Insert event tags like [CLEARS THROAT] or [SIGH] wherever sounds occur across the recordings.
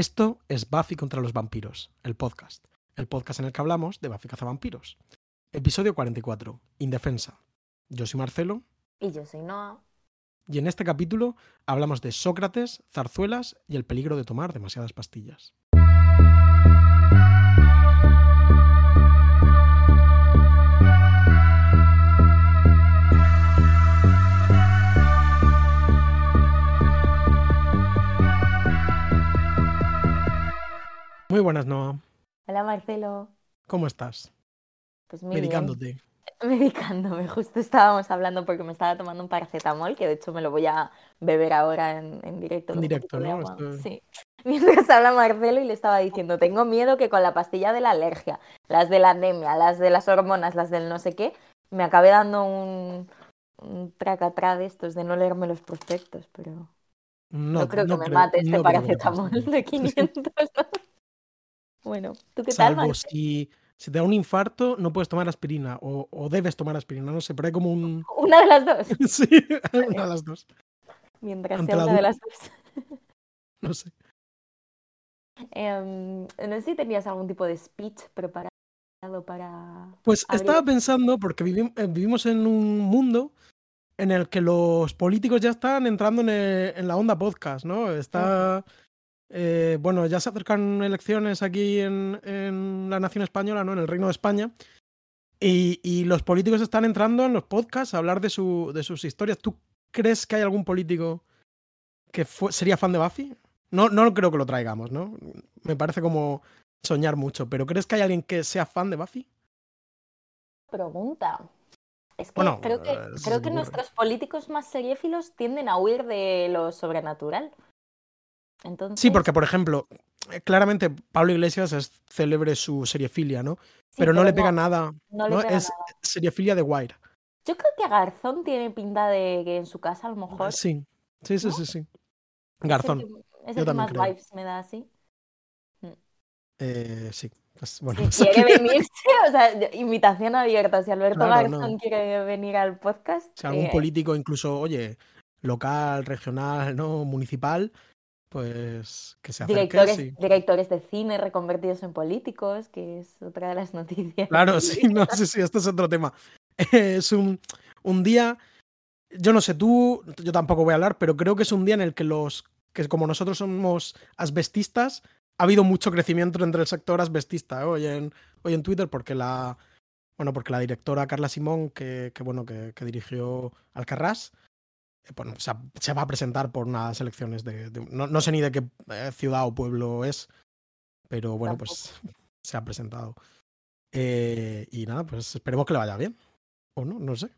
Esto es Buffy contra los vampiros, el podcast. El podcast en el que hablamos de Buffy cazavampiros. Episodio 44, Indefensa. Yo soy Marcelo. Y yo soy Noah. Y en este capítulo hablamos de Sócrates, zarzuelas y el peligro de tomar demasiadas pastillas. Muy buenas, Noah. Hola, Marcelo. ¿Cómo estás? Pues muy bien. Medicándote. [LAUGHS] Medicándome. Justo estábamos hablando porque me estaba tomando un paracetamol, que de hecho me lo voy a beber ahora en, en directo. En directo, ¿no? Sí. [LAUGHS] Mientras habla Marcelo y le estaba diciendo, tengo miedo que con la pastilla de la alergia, las de la anemia, las de las hormonas, las del no sé qué, me acabe dando un, un tracatrá de estos de no leerme los prospectos, pero No, no, creo que no me creo- mate este no paracetamol de [LAUGHS] 500. Bueno, ¿tú qué tal, Salvo si, si te da un infarto, no puedes tomar aspirina o, o debes tomar aspirina, no sé, pero hay como un... [LAUGHS] Una de las dos. [LAUGHS] Sí, [LAUGHS] una de las dos, Mientras Ante sea una de las dos. no sé. Em, no sé si tenías algún tipo de speech preparado para... Pues estaba pensando, porque eh, vivimos en un mundo en el que los políticos ya están entrando en, el- en la onda podcast, ¿no? Está... eh, bueno, ya se acercan elecciones aquí en, en la nación española, ¿no? En el Reino de España. Y, y los políticos están entrando en los podcasts a hablar de, su, de sus historias. ¿Tú crees que hay algún político que fue- sería fan de Buffy? No, no creo que lo traigamos, ¿no? Me parece como soñar mucho, pero ¿crees que hay alguien que sea fan de Buffy? Pregunta. Es que Bueno, creo que, creo que nuestros políticos más seriéfilos tienden a huir de lo sobrenatural. Entonces, Sí, porque, por ejemplo, eh, claramente Pablo Iglesias es célebre su seriefilia, ¿no? sí, pero no le pega nada. no le ¿no? pega Es nada. seriefilia de Wire. Yo creo que Garzón tiene pinta de que en su casa a lo mejor... Sí, sí, sí, ¿no? sí. sí. es el Garzón. que- Es yo el que más creo. vibes me da así. Eh, sí. Pues, bueno, [LAUGHS] Si quiere venirse, o sea, invitación abierta. Si Alberto Claro, Garzón no. quiere venir al podcast, si algún eh, político, incluso, oye, local, regional, no, municipal, pues que se acerque. directores, sí. directores de cine reconvertidos en políticos, que es otra de las [LAUGHS] noticias. Claro, sí, no, sí, sí, esto es otro tema. [LAUGHS] Es un, un día, yo no sé tú, yo tampoco voy a hablar, pero creo que es un día en el que los, que como nosotros somos asbestistas, ha habido mucho crecimiento entre el sector asbestista ¿eh? hoy, en, hoy en Twitter, porque la, bueno, porque la directora Carla Simón, que, que, bueno, que, que dirigió Alcarrás, bueno, se, ha- se va a presentar por unas elecciones de, de- no, no sé ni de qué eh, ciudad o pueblo es, pero bueno, pues se ha presentado. Eh, y nada, pues esperemos que le vaya bien. O no, no sé.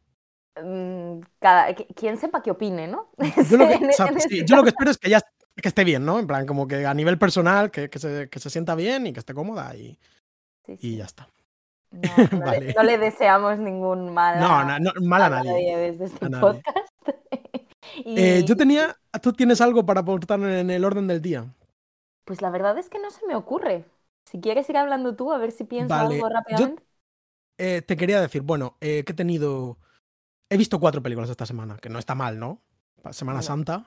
Mm, cada, qui- quien sepa qué opine, ¿no? Yo lo que, [LAUGHS] En- o sea, en sí, yo lo que caso. espero es que ya que esté bien, ¿no? En plan, como que a nivel personal, que, que se, que se sienta bien y que esté cómoda y, Sí, y ya está. No, no [LAUGHS] le- Vale. no le deseamos ningún mal No, a, no, no, mal a a nadie. desde este a nadie. podcast. [LAUGHS] Eh, yo tenía. ¿Tú tienes algo para aportar en el orden del día? Pues la verdad es que no se me ocurre. Si quieres ir hablando tú, a ver si pienso Vale, algo yo- rápidamente. Eh, te quería decir, bueno, eh, que he tenido. He visto cuatro películas esta semana, que no está mal, ¿no? Semana Santa.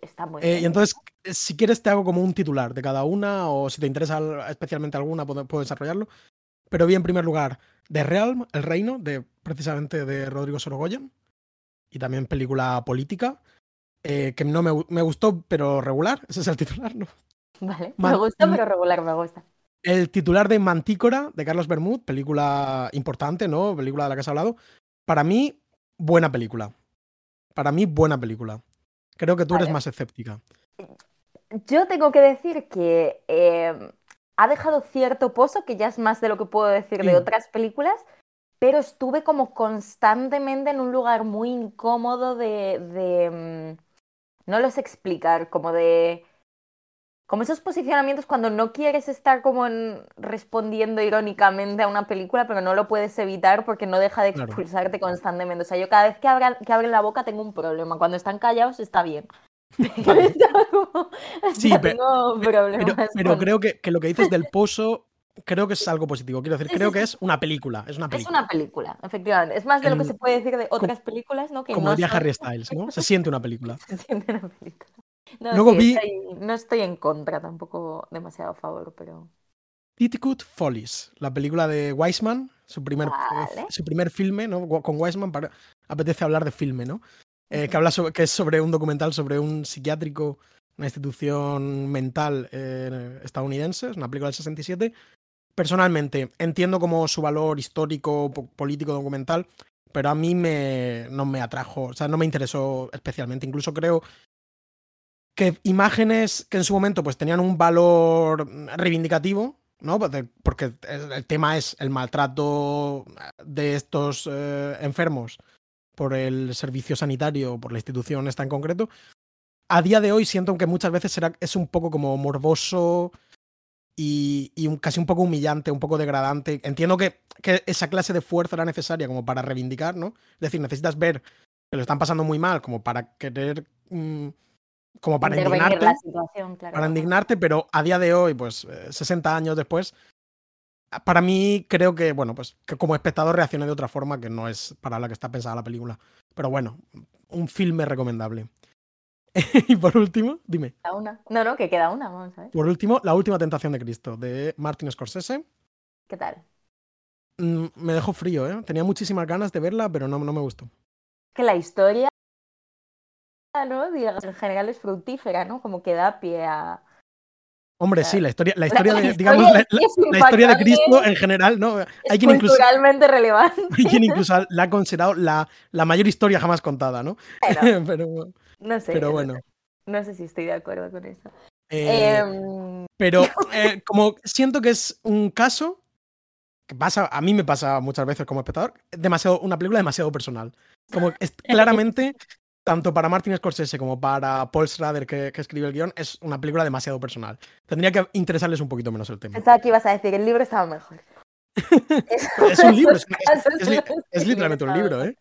Está muy bien. y entonces, si quieres, te hago como un titular de cada una, o si te interesa al- especialmente alguna, puedo, puedo desarrollarlo. Pero vi en primer lugar The Realm, El Reino, de precisamente de Rodrigo Sorogoyen, y también película política, eh, que no me, me gustó, pero regular. Ese es el titular, ¿no? Vale, Man- me gusta, mm. pero regular me gusta. El titular de Mantícora, de Carlos Bermud, película importante, ¿no? Película de la que has hablado. Para mí, buena película. Para mí, buena película. Creo que tú eres más escéptica. Yo tengo que decir que eh, ha dejado cierto pozo, que ya es más de lo que puedo decir de otras películas, pero estuve como constantemente en un lugar muy incómodo de, de, mm, no lo sé explicar, como de, como esos posicionamientos cuando no quieres estar como en- respondiendo irónicamente a una película, pero no lo puedes evitar porque no deja de Claro. expulsarte constantemente. O sea, yo cada vez que, abra- que abren la boca tengo un problema. Cuando están callados está bien. Pero [LAUGHS] como- Sí, [LAUGHS] tengo Pero, pero creo que, que lo que dices del pozo, creo que es algo positivo. Quiero decir, creo que es una película. Es una Es película. una película, efectivamente. Es más de lo que se puede decir de otras películas, ¿no? Que Como no diría son- Harry Styles, ¿no? Se siente una película. [LAUGHS] se siente una película. No, Luego sí, vi- estoy- no estoy en contra, tampoco demasiado a favor, pero. Petticoat Follies, la película de Wiseman, su primer, eh, Vale. su primer filme, ¿no? Con Wiseman para, apetece hablar de filme, ¿no? Eh, que habla sobre, que es sobre un documental sobre un psiquiátrico, una institución mental eh, estadounidense, es una película del 67. Personalmente, entiendo como su valor histórico, po- político, documental, pero a mí me, no me atrajo, o sea, no me interesó especialmente. Incluso creo que imágenes que en su momento pues tenían un valor reivindicativo, ¿no? Porque- Porque el el tema es el maltrato de estos eh, enfermos por el servicio sanitario, por la institución esta en concreto. A día de hoy siento que muchas veces será, es un poco como morboso y, y un- casi un poco humillante, un poco degradante. Entiendo que, que esa clase de fuerza era necesaria como para reivindicar, ¿no? Es decir, necesitas ver que lo están pasando muy mal como para querer... mm, como para indignarte la situación, claro. para indignarte, pero a día de hoy, pues eh, 60 años después, para mí creo que, bueno, pues que como espectador reaccioné de otra forma que no es para la que está pensada la película. Pero bueno, un filme recomendable. [LAUGHS] y por último, dime, Queda una. No, no, que queda una, vamos a ver. por último, La última tentación de Cristo, de Martin Scorsese. ¿Qué tal? Mm, me dejó frío, ¿eh? Tenía muchísimas ganas de verla, pero no, no me gustó. Que la historia, ¿no? Digamos, en general es fructífera, ¿no? Como que da pie a. Hombre, sí, la historia, la historia la de, historia digamos, la, la- la historia de Cristo en general, ¿no? Es Hay quien incluso, culturalmente relevante. [LAUGHS] hay quien incluso la ha considerado la, la mayor historia jamás contada, ¿no? Bueno, [LAUGHS] pero, no sé. pero no bueno. No sé si estoy de acuerdo con eso. eh, Em, pero [LAUGHS] eh, como siento que es un caso que pasa, a mí me pasa muchas veces como espectador, demasiado, una película demasiado personal. Como es [LAUGHS] claramente, tanto para Martin Scorsese como para Paul Schrader, que, que escribe el guion, es una película demasiado personal. Tendría que interesarles un poquito menos el tema. pensaba que ibas a decir, el libro estaba mejor. [LAUGHS] Es un libro, es, es- literalmente un libro. ¿eh?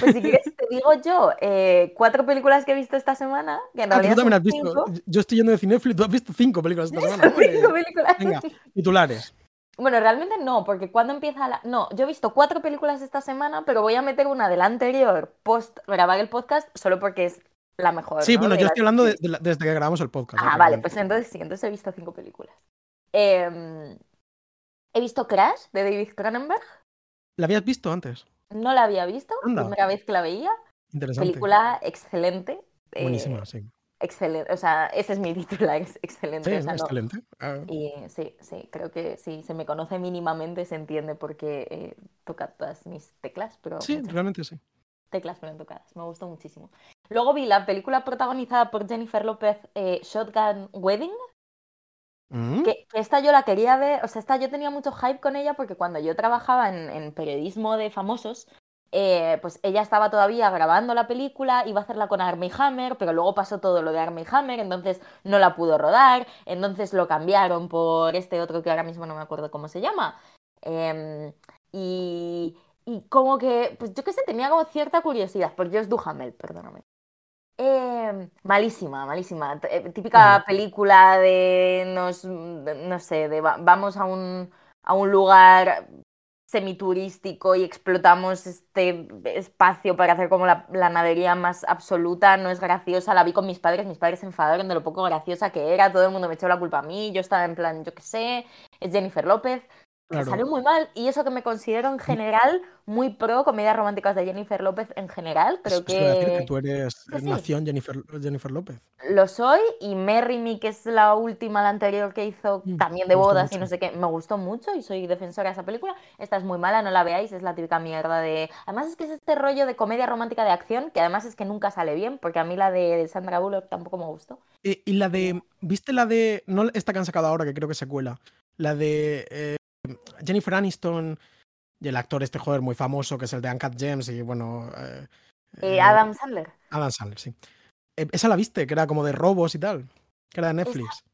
Pues si quieres, te digo yo, eh, cuatro películas que he visto esta semana, que en Ah, realidad tú también has visto. cinco. Yo estoy yendo de Cinéfilo tú has visto cinco películas esta [LAUGHS] semana. Cinco películas. Venga, titulares. Bueno, realmente no, porque cuando empieza la... No, yo he visto cuatro películas esta semana, pero voy a meter una de la anterior post grabar el podcast solo porque es la mejor. Sí, ¿no? bueno, de yo estoy hablando de- de la- desde que grabamos el podcast. Ah, vale, pues entonces sí, entonces he visto cinco películas. Em, he visto Crash de David Cronenberg, ¿La habías visto antes? No la había visto, Anda. primera vez que la veía. Interesante. Película excelente. eh, Buenísima, sí. excelente, o sea, ese es mi [LAUGHS] titular, es excelente. Sí, o sea, excelente. Ah, Y sí, sí, creo que sí, se me conoce mínimamente, se entiende porque eh, toca todas mis teclas, pero sí, realmente sí. teclas fueron tocadas, me gustó muchísimo. Luego vi la película protagonizada por Jennifer López, eh, Shotgun Wedding, Mm, que, esta yo la quería ver, o sea, esta yo tenía mucho hype con ella porque cuando yo trabajaba en, en periodismo de famosos, eh, pues ella estaba todavía grabando la película, iba a hacerla con Armie Hammer, pero luego pasó todo lo de Armie Hammer, entonces no la pudo rodar, entonces lo cambiaron por este otro que ahora mismo no me acuerdo cómo se llama. Em, y, y como que, pues yo qué sé, tenía como cierta curiosidad por Josh Duhamel, perdóname. Eh, malísima, malísima. Eh, Típica película de nos, de- no sé, de va- vamos a un, a un lugar semiturístico y explotamos este espacio para hacer como la, la nadería más absoluta. No es graciosa. La vi con mis padres, mis padres se enfadaron de lo poco graciosa que era. Todo el mundo me echó la culpa a mí. Yo estaba en plan, yo qué sé, es Jennifer López. Me claro. salió muy mal y eso que me considero en general muy pro comedias románticas de Jennifer López en general. Creo iba a decir que... que tú eres que sí. nación Jennifer, Jennifer López. Lo soy y Merry Me, que es la última, la anterior que hizo Mm, también de bodas y no sé qué, me gustó mucho y soy defensora de esa película. Esta es muy mala, no la veáis, es la típica mierda de... Además es que es este rollo de comedia romántica de acción, que además es que nunca sale bien, porque a mí la de Sandra Bullock tampoco me gustó. Y la de. ¿Viste la de. No esta que han sacado ahora, que creo que es secuela. La de eh, Jennifer Aniston y el actor este joder muy famoso, que es el de Uncut Gems y bueno. eh, Eh, eh, Adam Sandler. Adam Sandler, sí. Eh, esa la viste, que era como de robos y tal. Que era de Netflix.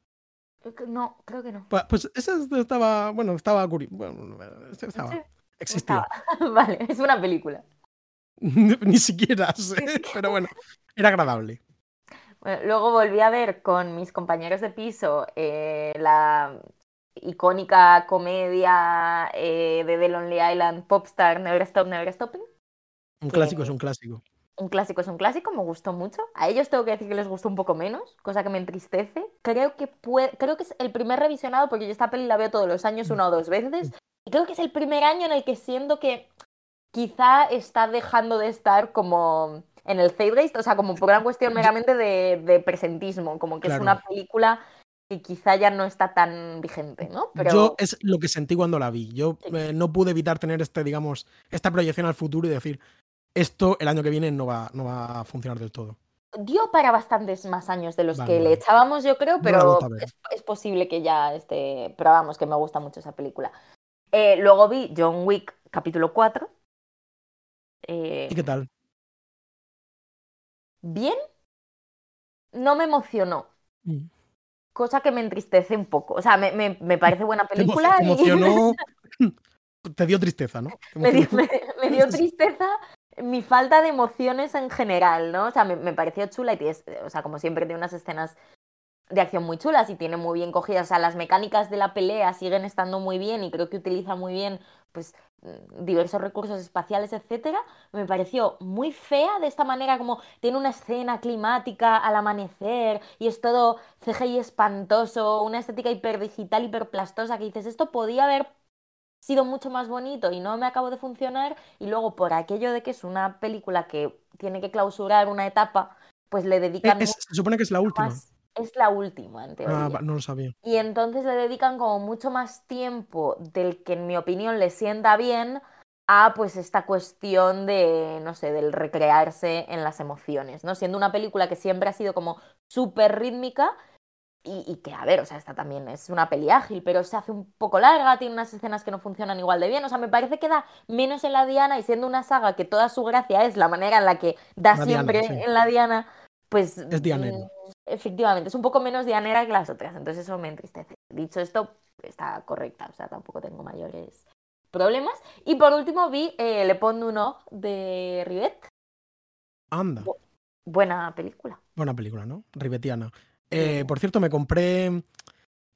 No, creo que no. Pues, pues esa estaba. Bueno, estaba. Bueno, estaba. Existía. estaba. [LAUGHS] vale, es una película. [LAUGHS] Ni siquiera sé, pero bueno, era agradable. Bueno, luego volví a ver con mis compañeros de piso eh, la icónica comedia eh, de The Lonely Island Popstar Never Stop, Never Stopping. Un clásico es un clásico. un clásico es un clásico, me gustó mucho. A ellos tengo que decir que les gustó un poco menos, cosa que me entristece. Creo que puede, creo que es el primer revisionado, porque yo esta peli la veo todos los años una o dos veces. Y creo que es el primer año en el que siento que quizá está dejando de estar como en el zeitgeist, o sea, como por una cuestión meramente de, de presentismo, como que es una película que quizá ya no está tan vigente, ¿no? Pero Yo es lo que sentí cuando la vi. Yo Sí. eh, no pude evitar tener este, digamos, esta proyección al futuro y decir, esto el año que viene no va, no va a funcionar del todo. dio para bastantes más años de los Vale, que le echábamos, yo creo, pero es posible que ya esté. Pero vamos, que me gusta mucho esa película. Eh, luego vi John Wick capítulo 4. Eh, ¿Y qué tal? bien, no me emocionó. Mm. Cosa que me entristece un poco. O sea, me, me- me parece buena película te y emocionó. [LAUGHS] te dio tristeza, ¿no? Me, dio, me- [LAUGHS] tristeza mi falta de emociones en general, ¿no? O sea, me, me pareció chula y tiene, o sea, como siempre tiene unas escenas de acción muy chulas y tiene muy bien cogidas. O sea, las mecánicas de la pelea siguen estando muy bien y creo que utiliza muy bien, pues, mm, diversos recursos espaciales, etcétera. Me pareció muy fea de esta manera, como tiene una escena climática al amanecer y es todo CGI espantoso, una estética hiperdigital, hiperplastosa, que dices, esto podía haber sido mucho más bonito y no me acabo de funcionar y luego por aquello de que es una película que tiene que clausurar una etapa, pues le dedican es- se supone que es la última. más. Es la última, en teoría. Ah, no lo sabía. Y entonces le dedican como mucho más tiempo del que en mi opinión le sienta bien a pues esta cuestión de, no sé, del recrearse en las emociones, ¿no? Siendo una película que siempre ha sido como súper rítmica y, y que, a ver, o sea, esta también es una peli ágil, pero se hace un poco larga, tiene unas escenas que no funcionan igual de bien, o sea, me parece que da menos en la Diana y siendo una saga que toda su gracia es la manera en la que da La Diana, siempre sí. en la Diana, pues... Es dianero. Efectivamente, es un poco menos dianera que las otras, entonces eso me entristece. Dicho esto, está correcta, o sea, tampoco tengo mayores problemas. Y por último vi eh, Le Pont du Nord de Rivet, Anda. Bu- buena película. Buena película, ¿no? Ribetiana. Eh, por cierto, me compré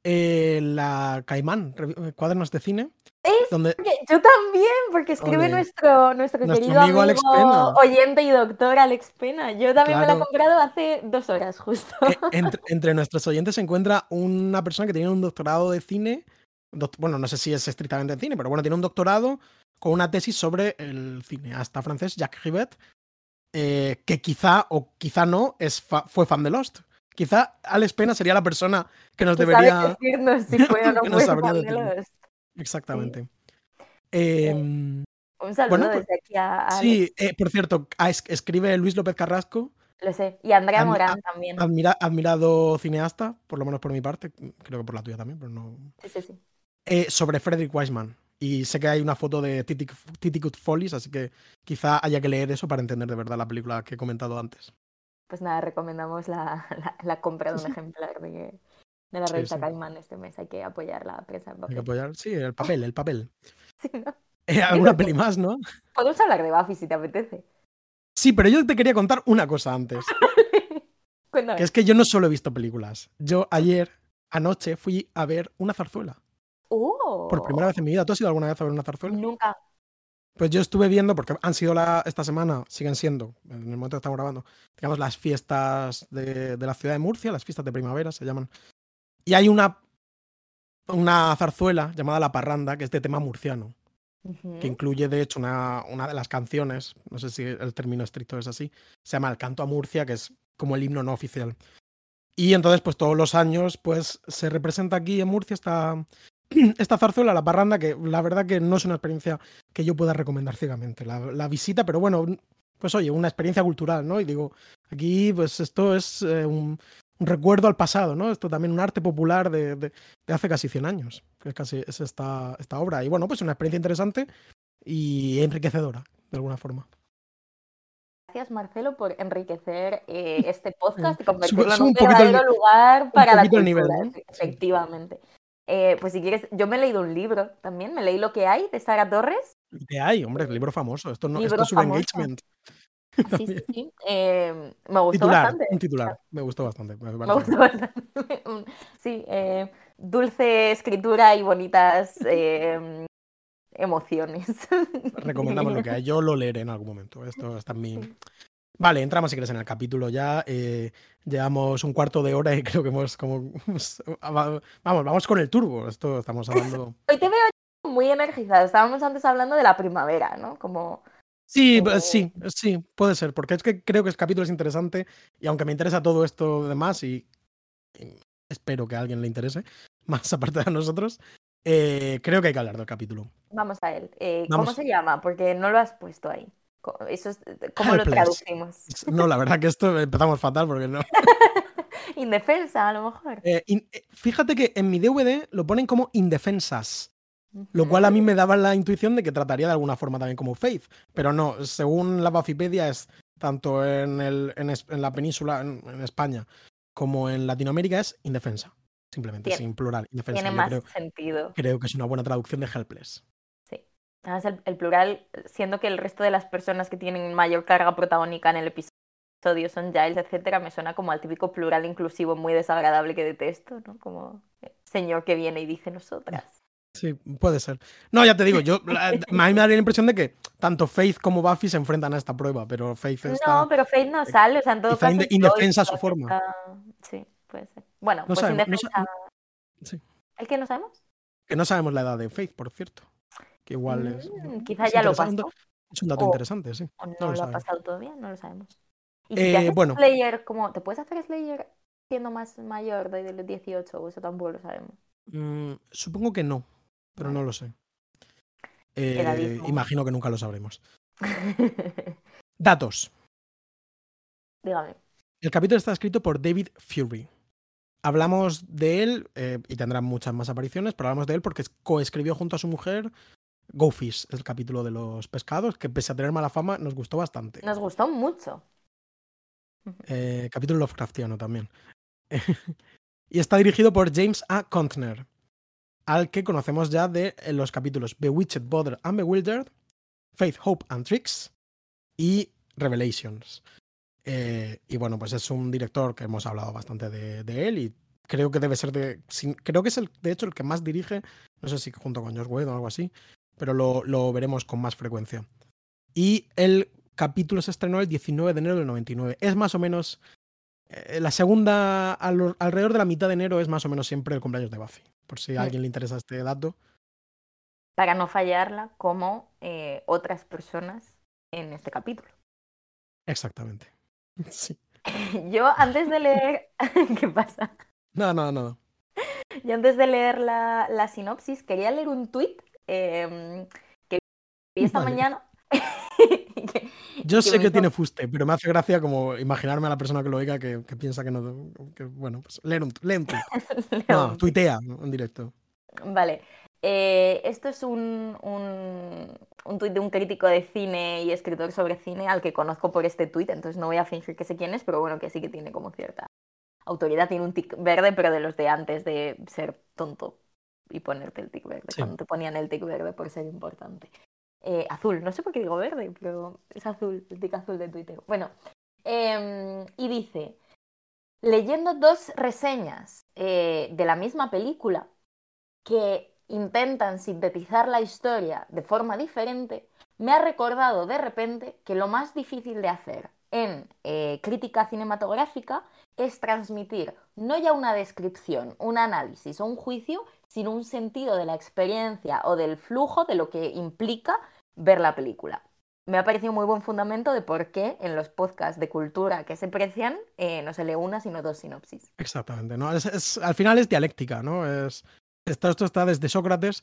eh, la Caimán, eh, cuadernos de cine, Es donde yo también, porque escribe Ole. nuestro, nuestro, Nuestro querido amigo amigo, Alex Pena. oyente y doctor Alex Pena. Yo también me la he comprado hace dos horas, justo. eh, entre, entre nuestros oyentes se encuentra una persona que tiene un doctorado de cine. bueno, no sé si es estrictamente en cine, pero bueno, tiene un doctorado con una tesis sobre el cineasta francés Jacques Rivet, eh, que quizá o quizá no es fa- fue fan de Lost. Quizá Alex Pena sería la persona que nos Que debería. decirnos [LAUGHS] si fue o no que nos fue sabría fan de decirnos. Lost. Exactamente. Em, Un saludo Bueno, pues, desde aquí a Alex. sí, eh, por cierto, es- escribe Luis López Carrasco, Lo sé. Y Andrea Admi- Morán también. admira- admirado cineasta, por lo menos por mi parte, creo que por la tuya también, pero no, Sí, sí, sí. eh, sobre Frederick Wiseman. Y sé que hay una foto de Titicut Follies, así que quizá haya que leer eso para entender de verdad la película que he comentado antes. Pues nada, recomendamos la, [LAUGHS] la- la compra de un [LAUGHS] ejemplar de, de la revista sí. Caimán este mes. Hay que apoyar la prensa en Hay papel. que apoyar. Sí, el papel, el papel. [LAUGHS] Sí, ¿no? Eh, ¿Alguna peli más, no? Podemos hablar de Buffy si te apetece. Sí, pero yo te quería contar una cosa antes. Que es que yo no solo he visto películas. Yo ayer, anoche, fui a ver una zarzuela. ¡Oh! Por primera vez en mi vida. ¿Tú has ido alguna vez a ver una zarzuela? Nunca. Pues yo estuve viendo, porque han sido la, esta semana, siguen siendo, en el momento que estamos grabando, digamos, las fiestas de, de la ciudad de Murcia, las fiestas de primavera se llaman. Y hay una, una zarzuela llamada La Parranda, que es de tema murciano, que incluye, de hecho, una, una de las canciones, no sé si el término estricto es así, se llama El Canto a Murcia, que es como el himno no oficial. Y entonces, pues todos los años, pues se representa aquí en Murcia esta, [CLEARS THROAT] esta zarzuela, la parranda, que la verdad que no es una experiencia que yo pueda recomendar ciegamente. La, la visita, pero bueno, pues oye, una experiencia cultural, ¿no? Y digo, aquí, pues esto es eh, un, un recuerdo al pasado, ¿no? Esto también un arte popular de, de- de hace casi 100 años, que es casi es esta, esta obra. Y bueno, pues una experiencia interesante y enriquecedora, de alguna forma. Gracias, Marcelo, por enriquecer eh, [LAUGHS] este podcast y convertirlo en un verdadero lugar para la cultura, efectivamente. Eh, pues si quieres, yo me he leído un libro también, me leí Lo que hay de Sara Torres. ¿Qué hay? Hombre, libro famoso. Esto, no, Libro esto sube famoso. engagement. [LAUGHS] Sí, sí, sí. Eh, me gustó Titular, bastante. un titular. Me gustó bastante. me gustó bastante. [LAUGHS] Un- Sí, eh, dulce escritura y bonitas eh, emociones. Recomendamos lo que hay. [LAUGHS] Yo lo leeré en algún momento. Esto está en mi. Vale, entramos si quieres en el capítulo ya. eh, llevamos un cuarto de hora y [LAUGHS] creo que hemos como... Vamos, vamos con el turbo. Esto estamos hablando... [LAUGHS] Hoy te veo muy energizado. Estábamos antes hablando de la primavera, ¿no? Como... Sí, Oh. sí, sí, puede ser, porque es que creo que el capítulo es interesante y aunque me interesa todo esto demás y, y espero que a alguien le interese, [LAUGHS] más aparte de a nosotros, eh, creo que hay que hablar del capítulo. Vamos a él. Eh, ¿Cómo Vamos. se llama? Porque no lo has puesto ahí. Eso es... ¿Cómo lo Helpless. traducimos? No, la verdad que esto empezamos fatal porque no. [LAUGHS] Indefensa, a lo mejor. Eh, in- eh, fíjate que en mi DVD lo ponen como indefensas, lo cual a mí me daba la intuición de que trataría de alguna forma también como Faith, pero no, según la Buffypedia es tanto en, el, en, es- en la península, en, en España, como en Latinoamérica es indefensa, simplemente, sin plural, indefensa. Tiene Yo más creo, sentido. creo que es una buena traducción de helpless. Además, el, el plural, siendo que el resto de las personas que tienen mayor carga protagónica en el episodio son Giles, etcétera, me suena como al típico plural inclusivo muy desagradable que detesto, ¿no? Como eh, señor que viene y dice nosotras. Sí, puede ser. No, ya te digo, yo la- [LAUGHS] a mí me daría la impresión de que tanto Faith como Buffy se enfrentan a esta prueba, pero Faith está... No, pero Faith no sale, o sea, en todo caso. indefensa su forma. está- Sí, puede ser. Bueno, No pues sabemos, no sa- indefensa. sí. ¿El que no sabemos? Que no sabemos la edad de Faith, por cierto. Que igual es. Mm, quizá es ya lo pasó. Es un dato O- interesante, sí. ¿O no, lo lo, ha pasado todavía? No lo sabemos. Y si Eh, te haces bueno. Slayer, como, ¿te puedes hacer Slayer siendo más mayor de los 18 o eso tampoco lo sabemos? Mm, supongo que no, pero no lo sé. Eh, imagino que nunca lo sabremos. [LAUGHS] Datos. Dígame. El capítulo está escrito por David Fury. Hablamos de él, eh, y tendrá muchas más apariciones, pero hablamos de él porque es- coescribió junto a su mujer Go Fish, el capítulo de los pescados, que pese a tener mala fama, nos gustó bastante. Nos gustó mucho. Eh, capítulo Lovecraftiano también. [LAUGHS] y está dirigido por James A. Contner, al que conocemos ya de los capítulos Bewitched, Bother and Bewildered, Faith, Hope and Tricks y Revelations. Eh, y bueno, pues es un director que hemos hablado bastante de, de él y creo que debe ser de. sin- creo que es el, de hecho el que más dirige, no sé si junto con Josh Whedon o algo así, pero lo, lo veremos con más frecuencia. Y el capítulo se estrenó el 19 de enero del 99. Es más o menos. eh, la segunda, al- alrededor de la mitad de enero, es más o menos siempre el cumpleaños de Buffy. Por si a alguien le interesa este dato. Para no fallarla como eh, otras personas en este capítulo. Exactamente. [LAUGHS] Sí. [LAUGHS] Yo antes de leer... [LAUGHS] ¿Qué pasa? No, no, no. Yo antes de leer la, la sinopsis quería leer un tuit em, que vi esta Vale. mañana. [LAUGHS] que- Yo que sé que hizo- tiene fuste, pero me hace gracia como imaginarme a la persona que lo oiga que, que piensa que no. Que, bueno, pues leer un, lee un tuit. [LAUGHS] leo No, un tuit. tuitea en directo. Vale. Eh, esto es un, un, un tuit de un crítico de cine y escritor sobre cine al que conozco por este tuit, entonces no voy a fingir que sé quién es, pero bueno, que sí que tiene como cierta autoridad. Tiene un tic verde, pero de los de antes de ser tonto y ponerte el tic verde, Sí. cuando te ponían el tic verde por ser importante. Eh, azul, no sé por qué digo verde, pero es azul, el tic azul de Twitter. Bueno, em, y dice, leyendo dos reseñas eh, de la misma película, que intentan sintetizar la historia de forma diferente, me ha recordado de repente que lo más difícil de hacer en eh, crítica cinematográfica es transmitir no ya una descripción, un análisis o un juicio, sino un sentido de la experiencia o del flujo de lo que implica ver la película. Me ha parecido muy buen fundamento de por qué en los podcasts de cultura que se precian eh, no se lee una sino dos sinopsis. Exactamente. ¿no? Es, es- al final es dialéctica, ¿no? Es, esto, esto está desde Sócrates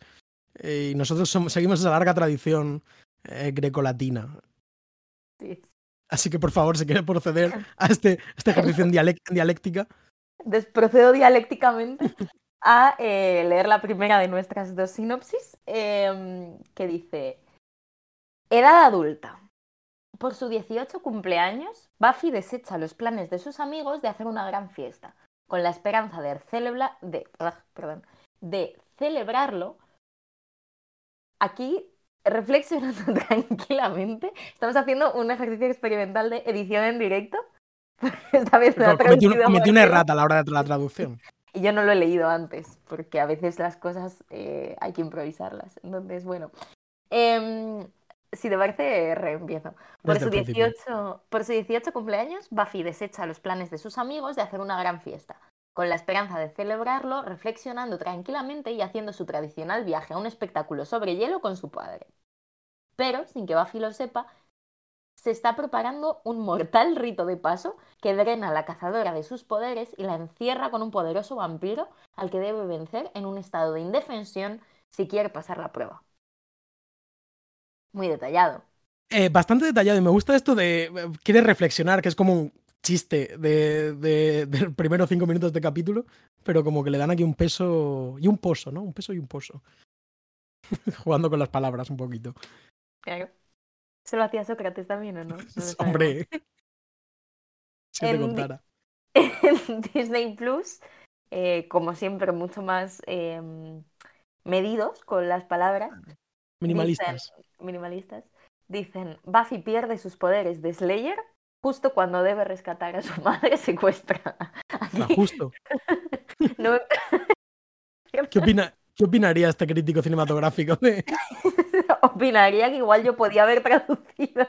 eh, y nosotros somos- seguimos esa larga tradición grecolatina. Sí. Así que, por favor, si quiere proceder a este, este ejercicio en, [LAUGHS] dialéctica, Des- procedo dialécticamente a eh, leer la primera de nuestras dos sinopsis, em, que dice, Edad adulta. Por su 18 cumpleaños, Buffy desecha los planes de sus amigos de hacer una gran fiesta, con la esperanza de, celebra- de, ah, perdón, de celebrarlo. Aquí, reflexionando [LAUGHS] tranquilamente, estamos haciendo un ejercicio experimental de edición en directo. [LAUGHS] Esta vez me cometí, un- una errata a la hora de la traducción. [LAUGHS] Y yo no lo he leído antes, porque a veces las cosas eh, hay que improvisarlas. Entonces, bueno. Em, Si te parece, reempiezo. Por Desde su, el principio. 18, por su 18 cumpleaños, Buffy desecha los planes de sus amigos de hacer una gran fiesta, con la esperanza de celebrarlo reflexionando tranquilamente y haciendo su tradicional viaje a un espectáculo sobre hielo con su padre. Pero, sin que Buffy lo sepa, se está preparando un mortal rito de paso que drena a la cazadora de sus poderes y la encierra con un poderoso vampiro al que debe vencer en un estado de indefensión si quiere pasar la prueba. Muy detallado. Eh, bastante detallado y me gusta esto de eh, quiere reflexionar, que es como un chiste de, de, de los primeros cinco minutos de capítulo, pero como que le dan aquí un peso y un pozo, ¿no? Un peso y un pozo. [LAUGHS] Jugando con las palabras un poquito. Claro. ¿Se lo hacía Sócrates también o no? [LAUGHS] Hombre. [LAUGHS] Si te En di- contara. en Disney Plus, eh, como siempre, mucho más em, medidos con las palabras. Minimalistas. Dicen, minimalistas. Dicen, Buffy pierde sus poderes de Slayer justo cuando debe rescatar a su [LAUGHS] madre secuestrada. O sea, justo. [LAUGHS] No- [LAUGHS] ¿Qué, opina, ¿Qué opinaría este crítico cinematográfico de opinaría que igual yo podía haber traducido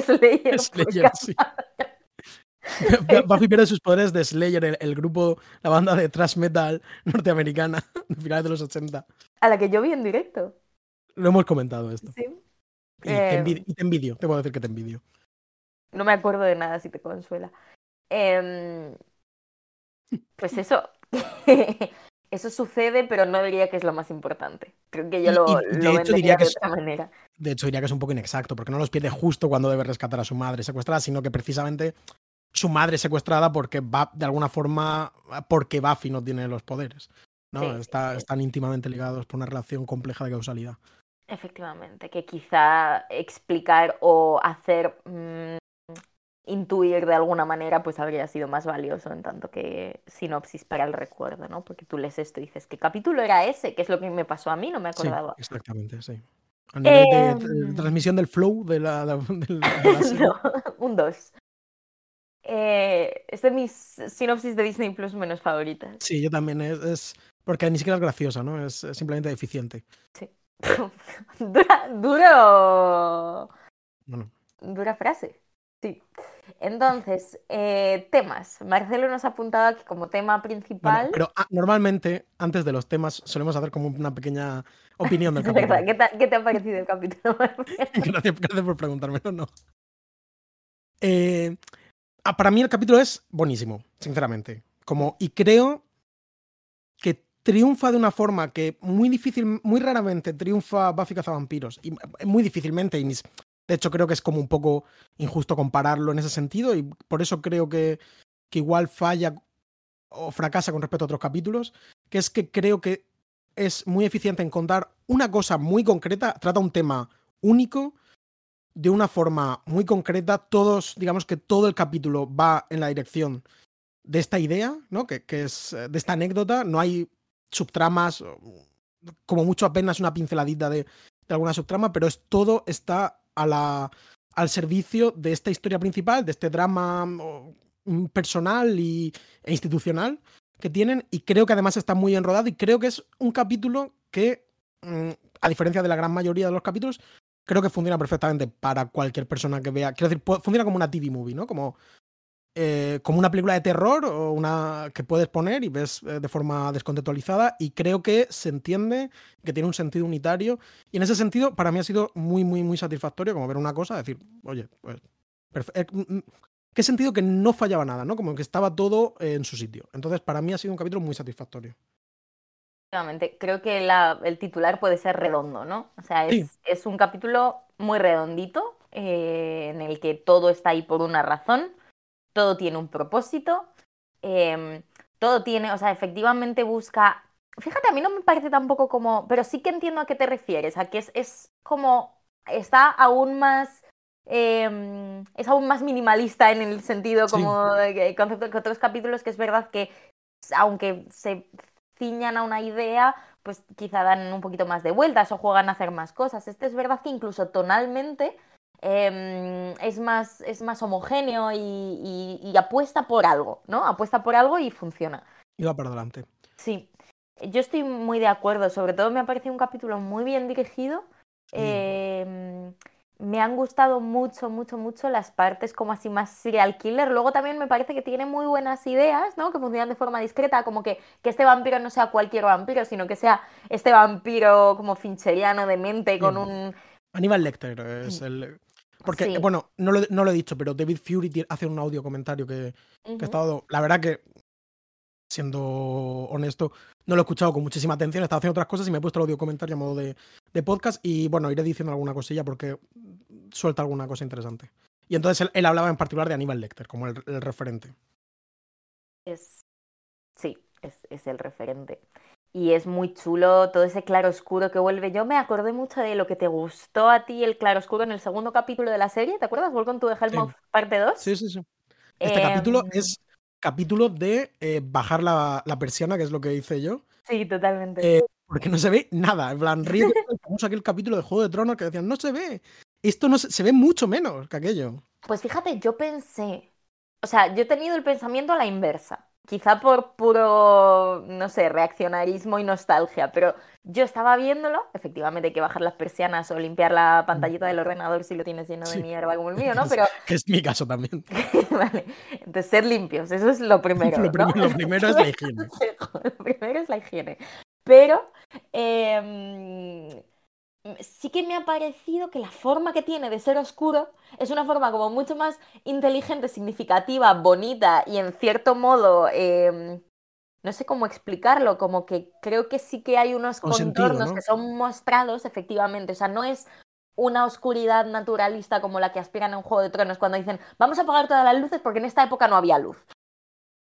Slayer. Slayer? Sí. Buffy pierde sus poderes de Slayer, el, el grupo, la banda de thrash metal norteamericana de finales de los 80. A la que yo vi en directo. Lo hemos comentado esto. Sí. Y te, y te envidio, te puedo decir que te envidio. No me acuerdo de nada si te consuela. Em, pues eso. [LAUGHS] eso sucede, pero no diría que es lo más importante. Creo que yo lo, y de lo hecho diría que de es- otra manera. De hecho, diría que es un poco inexacto, porque no los pierde justo cuando debe rescatar a su madre secuestrada, sino que precisamente su madre es secuestrada porque va, de alguna forma, porque Buffy no tiene los poderes. ¿no? Sí, sí, Está- sí. Están íntimamente ligados por una relación compleja de causalidad. Efectivamente, que quizá explicar o hacer mm, intuir de alguna manera, pues habría sido más valioso en tanto que sinopsis para el recuerdo, ¿no? Porque tú lees esto y dices, ¿qué capítulo era ese? ¿Qué es lo que me pasó a mí? No me Sí, acordaba. exactamente, sí. A nivel de, Em. de transmisión del flow de la, de, [LAUGHS] de la- de la serie. No, [LAUGHS] un 2. Eh, es de mis sinopsis de Disney Plus menos favoritas. Sí, yo también. Es, es- porque ni siquiera es graciosa, ¿no? Es, es simplemente deficiente. [LAUGHS] Dura, duro. Bueno, Dura frase. Sí. Entonces, eh, temas. Marcelo nos ha apuntado aquí como tema bueno, principal. pero ah, normalmente, antes de los temas, solemos hacer como una pequeña opinión del [LAUGHS] capítulo. ¿Qué te, qué te ha parecido el capítulo? [LAUGHS] gracias, gracias por preguntármelo, no. Eh, ah, para mí el capítulo es buenísimo, sinceramente. Como, y creo que triunfa de una forma que muy difícil, muy raramente triunfa Buffy Cazavampiros. Y eh, muy difícilmente, y ni s- de hecho creo que es como un poco injusto compararlo en ese sentido, y por eso creo que, que igual falla o fracasa con respecto a otros capítulos, que es que creo que es muy eficiente en contar una cosa muy concreta, trata un tema único, de una forma muy concreta, todos, digamos que todo el capítulo va en la dirección de esta idea, ¿no? Que, que es eh, de esta anécdota, no hay subtramas, como mucho apenas una pinceladita de, de alguna subtrama, pero es todo está a la, al servicio de esta historia principal, de este drama o, mm, personal y, e institucional que tienen, y creo que además está muy enrodado, y creo que es un capítulo que, mm, a diferencia de la gran mayoría de los capítulos, creo que funciona perfectamente para cualquier persona que vea. Quiero decir, funciona como una TV movie, ¿no? Como, eh, como una película de terror o una que puedes poner y ves eh, de forma descontextualizada. Y creo que se entiende, que tiene un sentido unitario. Y en ese sentido, para mí ha sido muy, muy, muy satisfactorio como ver una cosa, decir, oye, pues. eh, mm, mm, Qué sentido que no fallaba nada, ¿no? Como que estaba todo eh, en su sitio. Entonces, para mí ha sido un capítulo muy satisfactorio. Creo que la- el titular puede ser redondo, ¿no? O sea, es, Sí. es un capítulo muy redondito, eh, en el que todo está ahí por una razón, todo tiene un propósito, em, todo tiene, o sea, efectivamente busca. Fíjate, a mí no me parece tampoco como. Pero sí que entiendo a qué te refieres, a que es, es como. Está aún más. em, es aún más minimalista en el sentido como que- concepto que otros capítulos, que es verdad que aunque se ciñan a una idea, pues quizá dan un poquito más de vueltas o juegan a hacer más cosas. Este es verdad que incluso tonalmente em, es, más, es más homogéneo y, y- y apuesta por algo, ¿no? Apuesta por algo y funciona. Iba para adelante. Sí, yo estoy muy de acuerdo. Sobre todo me ha parecido un capítulo muy bien dirigido. Sí. em, me han gustado mucho, mucho, mucho las partes como así más serial killer. Luego también me parece que tiene muy buenas ideas, ¿no? Que funcionan de forma discreta, como que, que este vampiro no sea cualquier vampiro, sino que sea este vampiro como fincheriano de mente con un... Aníbal Lecter es el... Porque, bueno, no lo, no lo, he dicho, pero David Fury hace un audio comentario que, que ha estado... La verdad que, siendo honesto, no lo he escuchado con muchísima atención, estaba haciendo otras cosas y me he puesto el audio comentario a modo de, de podcast y bueno, iré diciendo alguna cosilla porque suelta alguna cosa interesante. Y entonces él, hablaba en particular de Aníbal Lecter como el, referente. Es, sí, es, es, el referente. Y es muy chulo todo ese claro oscuro que vuelve. Yo me acordé mucho de lo que te gustó a ti el claro oscuro en el segundo capítulo de la serie. ¿Te acuerdas? Welcome to the Hellmouth parte 2. Sí, sí, sí. Este capítulo em, es capítulo de eh, bajar la, la, persiana, que es lo que hice yo. Sí, totalmente. Eh, porque no se ve nada. En plan, río aquel capítulo de Juego de Tronos que decían, no se ve. Esto no se, se ve mucho menos que aquello. Pues fíjate, yo pensé, o sea, yo he tenido el pensamiento a la inversa. Quizá por puro, no sé, reaccionarismo y nostalgia, pero yo estaba viéndolo, efectivamente hay que bajar las persianas o limpiar la pantallita del ordenador si lo tienes lleno de mierda como el mío, ¿no? [LAUGHS] Pero... Que es mi caso también. [LAUGHS] vale, entonces ser limpios, eso es lo primero. [LAUGHS] lo, primero es la higiene. lo primero es la higiene. Pero eh, sí que me ha parecido que la forma que tiene de ser oscuro es una forma como mucho más inteligente, significativa, bonita y en cierto modo, em, no sé cómo explicarlo, como que creo que sí que hay unos contornos que son mostrados efectivamente, o sea, no es una oscuridad naturalista como la que aspiran a un Juego de Tronos cuando dicen vamos a apagar todas las luces porque en esta época no había luz.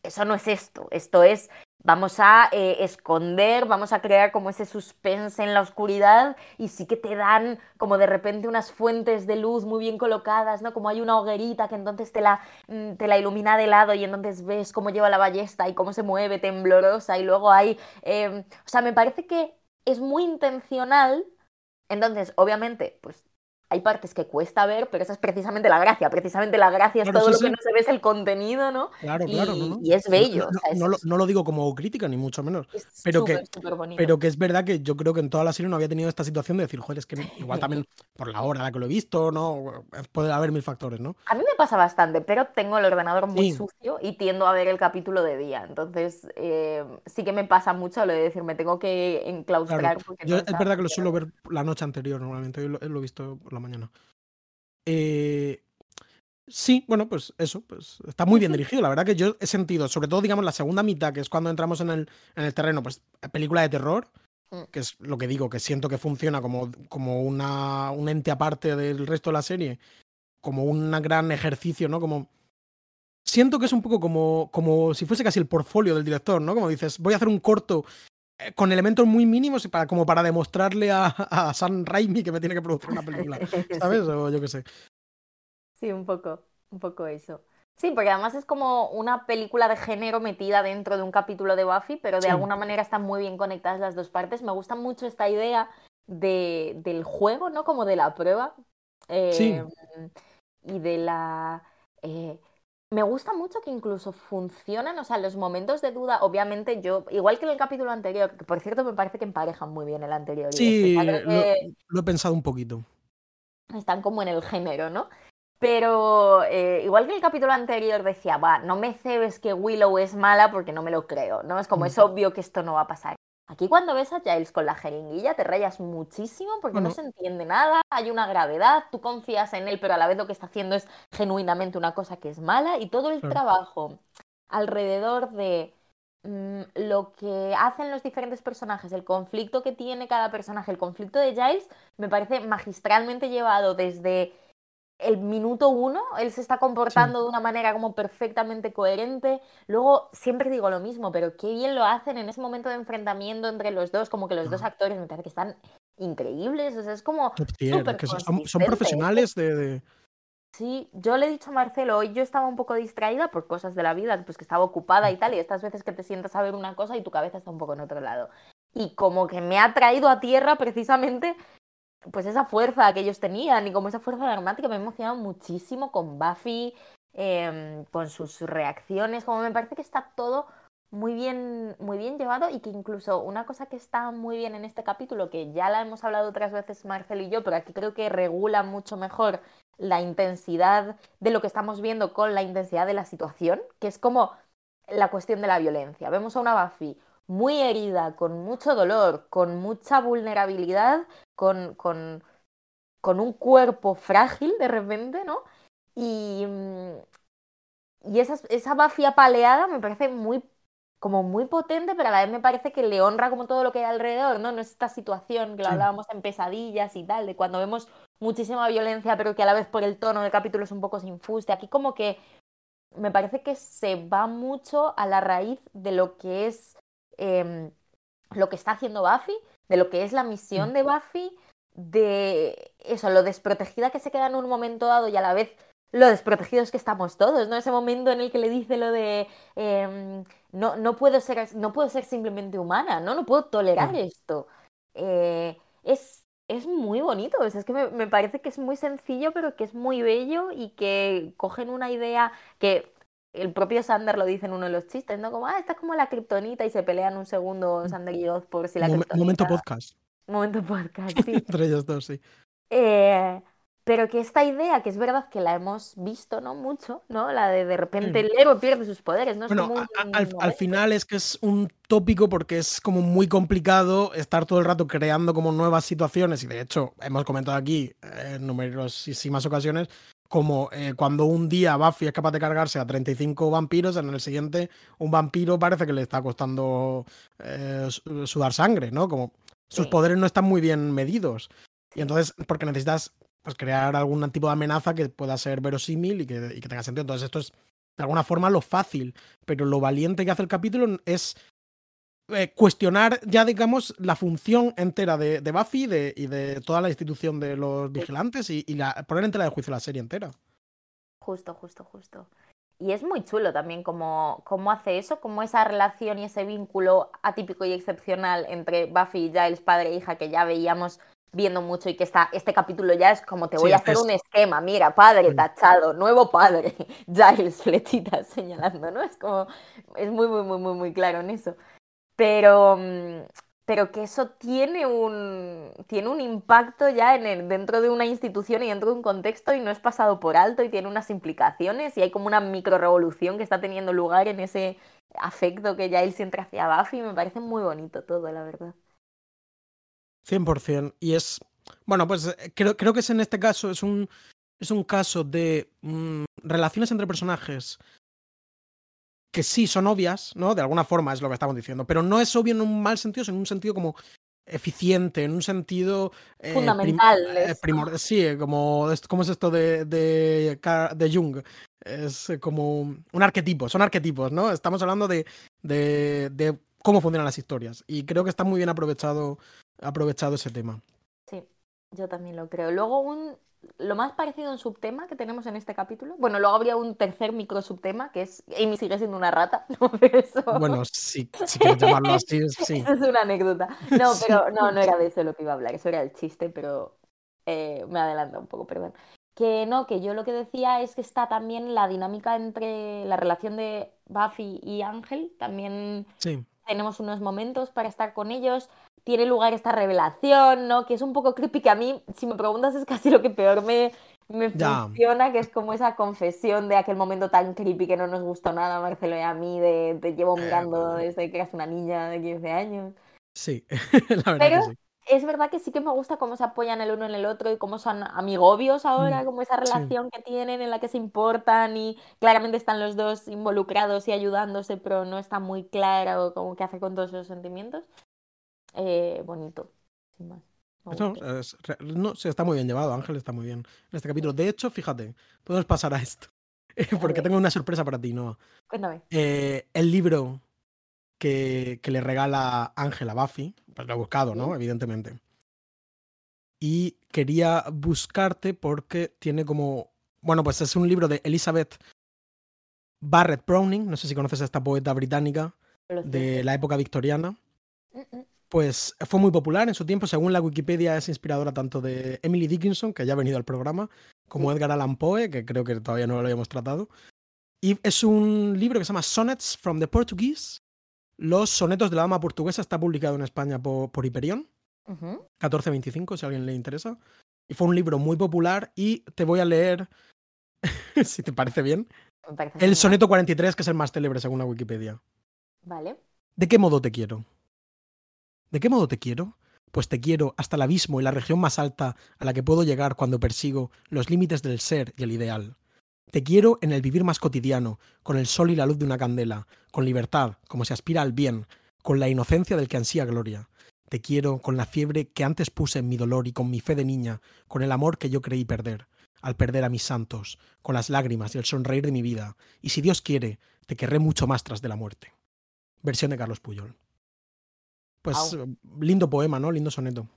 Eso no es esto, esto es vamos a eh, esconder, vamos a crear como ese suspense en la oscuridad y sí que te dan como de repente unas fuentes de luz muy bien colocadas, ¿no? Como hay una hoguerita que entonces te la, mm, te la ilumina de lado y entonces ves cómo lleva la ballesta y cómo se mueve temblorosa y luego hay... Em, o sea, me parece que es muy intencional. Entonces, obviamente, pues hay partes que cuesta ver, pero esa es precisamente la gracia. Precisamente la gracia es todo lo que no se ve, es el contenido, ¿no? Claro, claro. Y es bello. No, lo, digo como crítica, ni mucho menos. pero, que, pero que es verdad que yo creo que en toda la serie no había tenido esta situación de decir, joder, es que igual también por la hora a la que lo he visto, ¿no? Puede haber mil factores, ¿no? A mí me pasa bastante, pero tengo el ordenador muy sucio y tiendo a ver el capítulo de día. Entonces, eh, sí que me pasa mucho lo de decir, me tengo que enclaustrar. es verdad que lo suelo ver la noche anterior normalmente, yo lo, he visto mañana. Eh, sí, bueno, pues eso, pues está muy bien dirigido. La verdad que yo he sentido, sobre todo, digamos, la segunda mitad, que es cuando entramos en el, en el terreno, pues película de terror, mm. que es lo que digo, que siento que funciona como, como una, un ente aparte del resto de la serie, como un gran ejercicio, ¿no? Como. Siento que es un poco como, como si fuese casi el portfolio del director, ¿no? Como dices, voy a hacer un corto con elementos muy mínimos para, como para demostrarle a, a Sam Raimi que me tiene que producir una película, [LAUGHS] ¿sabes? O yo qué sé. Sí, un poco, un poco eso. Sí, porque además es como una película de género metida dentro de un capítulo de Buffy, pero de alguna manera están muy bien conectadas las dos partes. Me gusta mucho esta idea de, del juego, ¿no? Como de la prueba. sí. Em, y de la... Eh, me gusta mucho que incluso funcionan, o sea, los momentos de duda, obviamente yo, igual que en el capítulo anterior, que por cierto me parece que emparejan muy bien el anterior. Sí, lo, he pensado un poquito. Están como en el género, ¿no? Pero eh, igual que el capítulo anterior decía, va, no me cebes que Willow es mala porque no me lo creo, ¿no? Es como es obvio que esto no va a pasar. Aquí cuando ves a Giles con la jeringuilla te rayas muchísimo porque no se entiende nada, hay una gravedad, tú confías en él, pero a la vez lo que está haciendo es genuinamente una cosa que es mala y todo el trabajo alrededor de mm, lo que hacen los diferentes personajes, el conflicto que tiene cada personaje, el conflicto de Giles, me parece magistralmente llevado desde el minuto uno, él se está comportando de una manera como perfectamente coherente. Luego, siempre digo lo mismo, pero qué bien lo hacen en ese momento de enfrentamiento entre los dos, como que los dos actores me parece que están increíbles. O sea, es como. son, profesionales de, Sí, yo le he dicho a Marcelo, hoy yo estaba un poco distraída por cosas de la vida, pues que estaba ocupada y tal, y estas veces que te sientas a ver una cosa y tu cabeza está un poco en otro lado. Y como que me ha traído a tierra precisamente pues esa fuerza que ellos tenían y como esa fuerza dramática me ha emocionado muchísimo con Buffy, em, con sus reacciones, como me parece que está todo muy bien, muy bien llevado y que incluso una cosa que está muy bien en este capítulo, que ya la hemos hablado otras veces Marcel y yo, pero aquí creo que regula mucho mejor la intensidad de lo que estamos viendo con la intensidad de la situación, que es como la cuestión de la violencia. Vemos a una Buffy muy herida, con mucho dolor, con mucha vulnerabilidad, con, con, con un cuerpo frágil de repente, ¿no? Y, mm, y esa, esa Buffy apaleada me parece muy como muy potente, pero a la vez me parece que le honra como todo lo que hay alrededor, ¿no? No es esta situación que lo hablábamos en pesadillas y tal, de cuando vemos muchísima violencia, pero que a la vez por el tono del capítulo es un poco sin fuste. Aquí como que me parece que se va mucho a la raíz de lo que es em, lo que está haciendo Buffy, de lo que es la misión de Buffy, de eso, lo desprotegida que se queda en un momento dado y a la vez lo desprotegidos que estamos todos, ¿no? Ese momento en el que le dice lo de em, no, no, puedo ser, no puedo ser simplemente humana, ¿no? No puedo tolerar esto. Eh, es, es muy bonito, es que me, me, parece que es muy sencillo, pero que es muy bello y que cogen una idea que el propio Sander lo dice en uno de los chistes, ¿no? Como, ah, esta es como la kriptonita y se pelean un segundo mm. Sander y Oz por si la Mom Momento podcast. Momento podcast, [LAUGHS] sí. Entre ellos dos, sí. Eh, pero que esta idea, que es verdad que la hemos visto, ¿no? Mucho, ¿no? La de de repente el héroe pierde sus poderes, ¿no? bueno, al, final es que es un tópico porque es como muy complicado estar todo el rato creando como nuevas situaciones y de hecho hemos comentado aquí en numerosísimas ocasiones como eh, cuando un día Buffy es capaz de cargarse a 35 vampiros, en el siguiente un vampiro parece que le está costando eh, sudar sangre, ¿no? Como sus poderes no están muy bien medidos. Y entonces, porque necesitas pues crear algún tipo de amenaza que pueda ser verosímil y que, y que tenga sentido. Entonces, esto es de alguna forma lo fácil, pero lo valiente que hace el capítulo es eh, cuestionar ya, digamos, la función entera de, de Buffy y de toda la institución de los vigilantes y, la, poner en tela de juicio la serie entera. Justo, justo, justo. Y es muy chulo también cómo, cómo hace eso, cómo esa relación y ese vínculo atípico y excepcional entre Buffy y Giles, padre e hija, que ya veíamos viendo mucho y que está, este capítulo ya es como te voy a hacer un esquema, mira, padre tachado, nuevo padre, [LAUGHS] Giles, flechitas señalando, ¿no? Es como, es muy, muy, muy, muy, muy claro en eso. Pero, mm, pero que eso tiene un, tiene un impacto ya en el, dentro de una institución y dentro de un contexto y no es pasado por alto y tiene unas implicaciones y hay como una micro revolución que está teniendo lugar en ese afecto que ya él siente hacia Buffy. Me parece muy bonito todo, la verdad. 100%. Y es, bueno, pues eh, creo, creo que es en este caso, es un, es un caso de mm, relaciones entre personajes que sí son obvias, ¿no? De alguna forma es lo que estamos diciendo, pero no es obvio en un mal sentido, sino en un sentido como eficiente, en un sentido eh, fundamental. Eh, sí, como ¿cómo es esto de, de, de, Jung? Es como un arquetipo, son arquetipos, ¿no? Estamos hablando de, de, de cómo funcionan las historias y creo que está muy bien aprovechado aprovechado ese tema. Sí, yo también lo creo. Luego un lo más parecido en subtema que tenemos en este capítulo. Bueno, luego habría un tercer micro subtema que es Amy sigue siendo una rata. [LAUGHS] Bueno, si, si quieres llamarlo así, sí. [LAUGHS] es una anécdota. No, pero no, no era de eso lo que iba a hablar. Eso era el chiste, pero eh, me adelanta un poco, perdón. Que no, que yo lo que decía es que está también la dinámica entre la relación de Buffy y Ángel. También tenemos unos momentos para estar con ellos tiene lugar esta revelación, ¿no? Que es un poco creepy, que a mí, si me preguntas, es casi lo que peor me, me funciona, que es como esa confesión de aquel momento tan creepy que no nos gustó nada, Marcelo y a mí, de te llevo eh, mirando desde que eras una niña de 15 años. Sí, [LAUGHS] la verdad Pero que sí. Es verdad que sí que me gusta cómo se apoyan el uno en el otro y cómo son amigobios ahora, mm, como esa relación que tienen en la que se importan y claramente están los dos involucrados y ayudándose, pero no está muy claro cómo qué hace con todos esos sentimientos eh, bonito, sin más. No, sí, está muy bien llevado, Ángel está muy bien en este capítulo. De hecho, fíjate, podemos pasar a esto, [LAUGHS] porque tengo una sorpresa para ti, Noah. Cuéntame. Eh, el libro que, que, le regala Ángel a Buffy, pues lo he buscado, ¿no? Evidentemente. Y quería buscarte porque tiene como. Bueno, pues es un libro de Elizabeth Barrett Browning, no sé si conoces a esta poeta británica de la época victoriana. Pues fue muy popular en su tiempo. Según la Wikipedia, es inspiradora tanto de Emily Dickinson, que ya ha venido al programa, como Edgar Allan Poe, que creo que todavía no lo habíamos tratado. Y es un libro que se llama Sonnets from the Portuguese, Los sonetos de la dama portuguesa está publicado en España por, por Hiperión, Ujú. 1425, si a alguien le interesa. Y fue un libro muy popular y te voy a leer, [LAUGHS] si te parece bien, parece el soneto 43, que es el más célebre según la Wikipedia. Vale. ¿De qué modo te quiero? ¿De qué modo te quiero? Pues te quiero hasta el abismo y la región más alta a la que puedo llegar cuando persigo los límites del ser y el ideal. Te quiero en el vivir más cotidiano, con el sol y la luz de una candela, con libertad, como se aspira al bien, con la inocencia del que ansía gloria. Te quiero con la fiebre que antes puse en mi dolor y con mi fe de niña, con el amor que yo creí perder, al perder a mis santos, con las lágrimas y el sonreír de mi vida, y si Dios quiere, te querré mucho más tras de la muerte. Versión de Carlos Puyol. Pues Au. lindo poema, ¿no? Lindo soneto.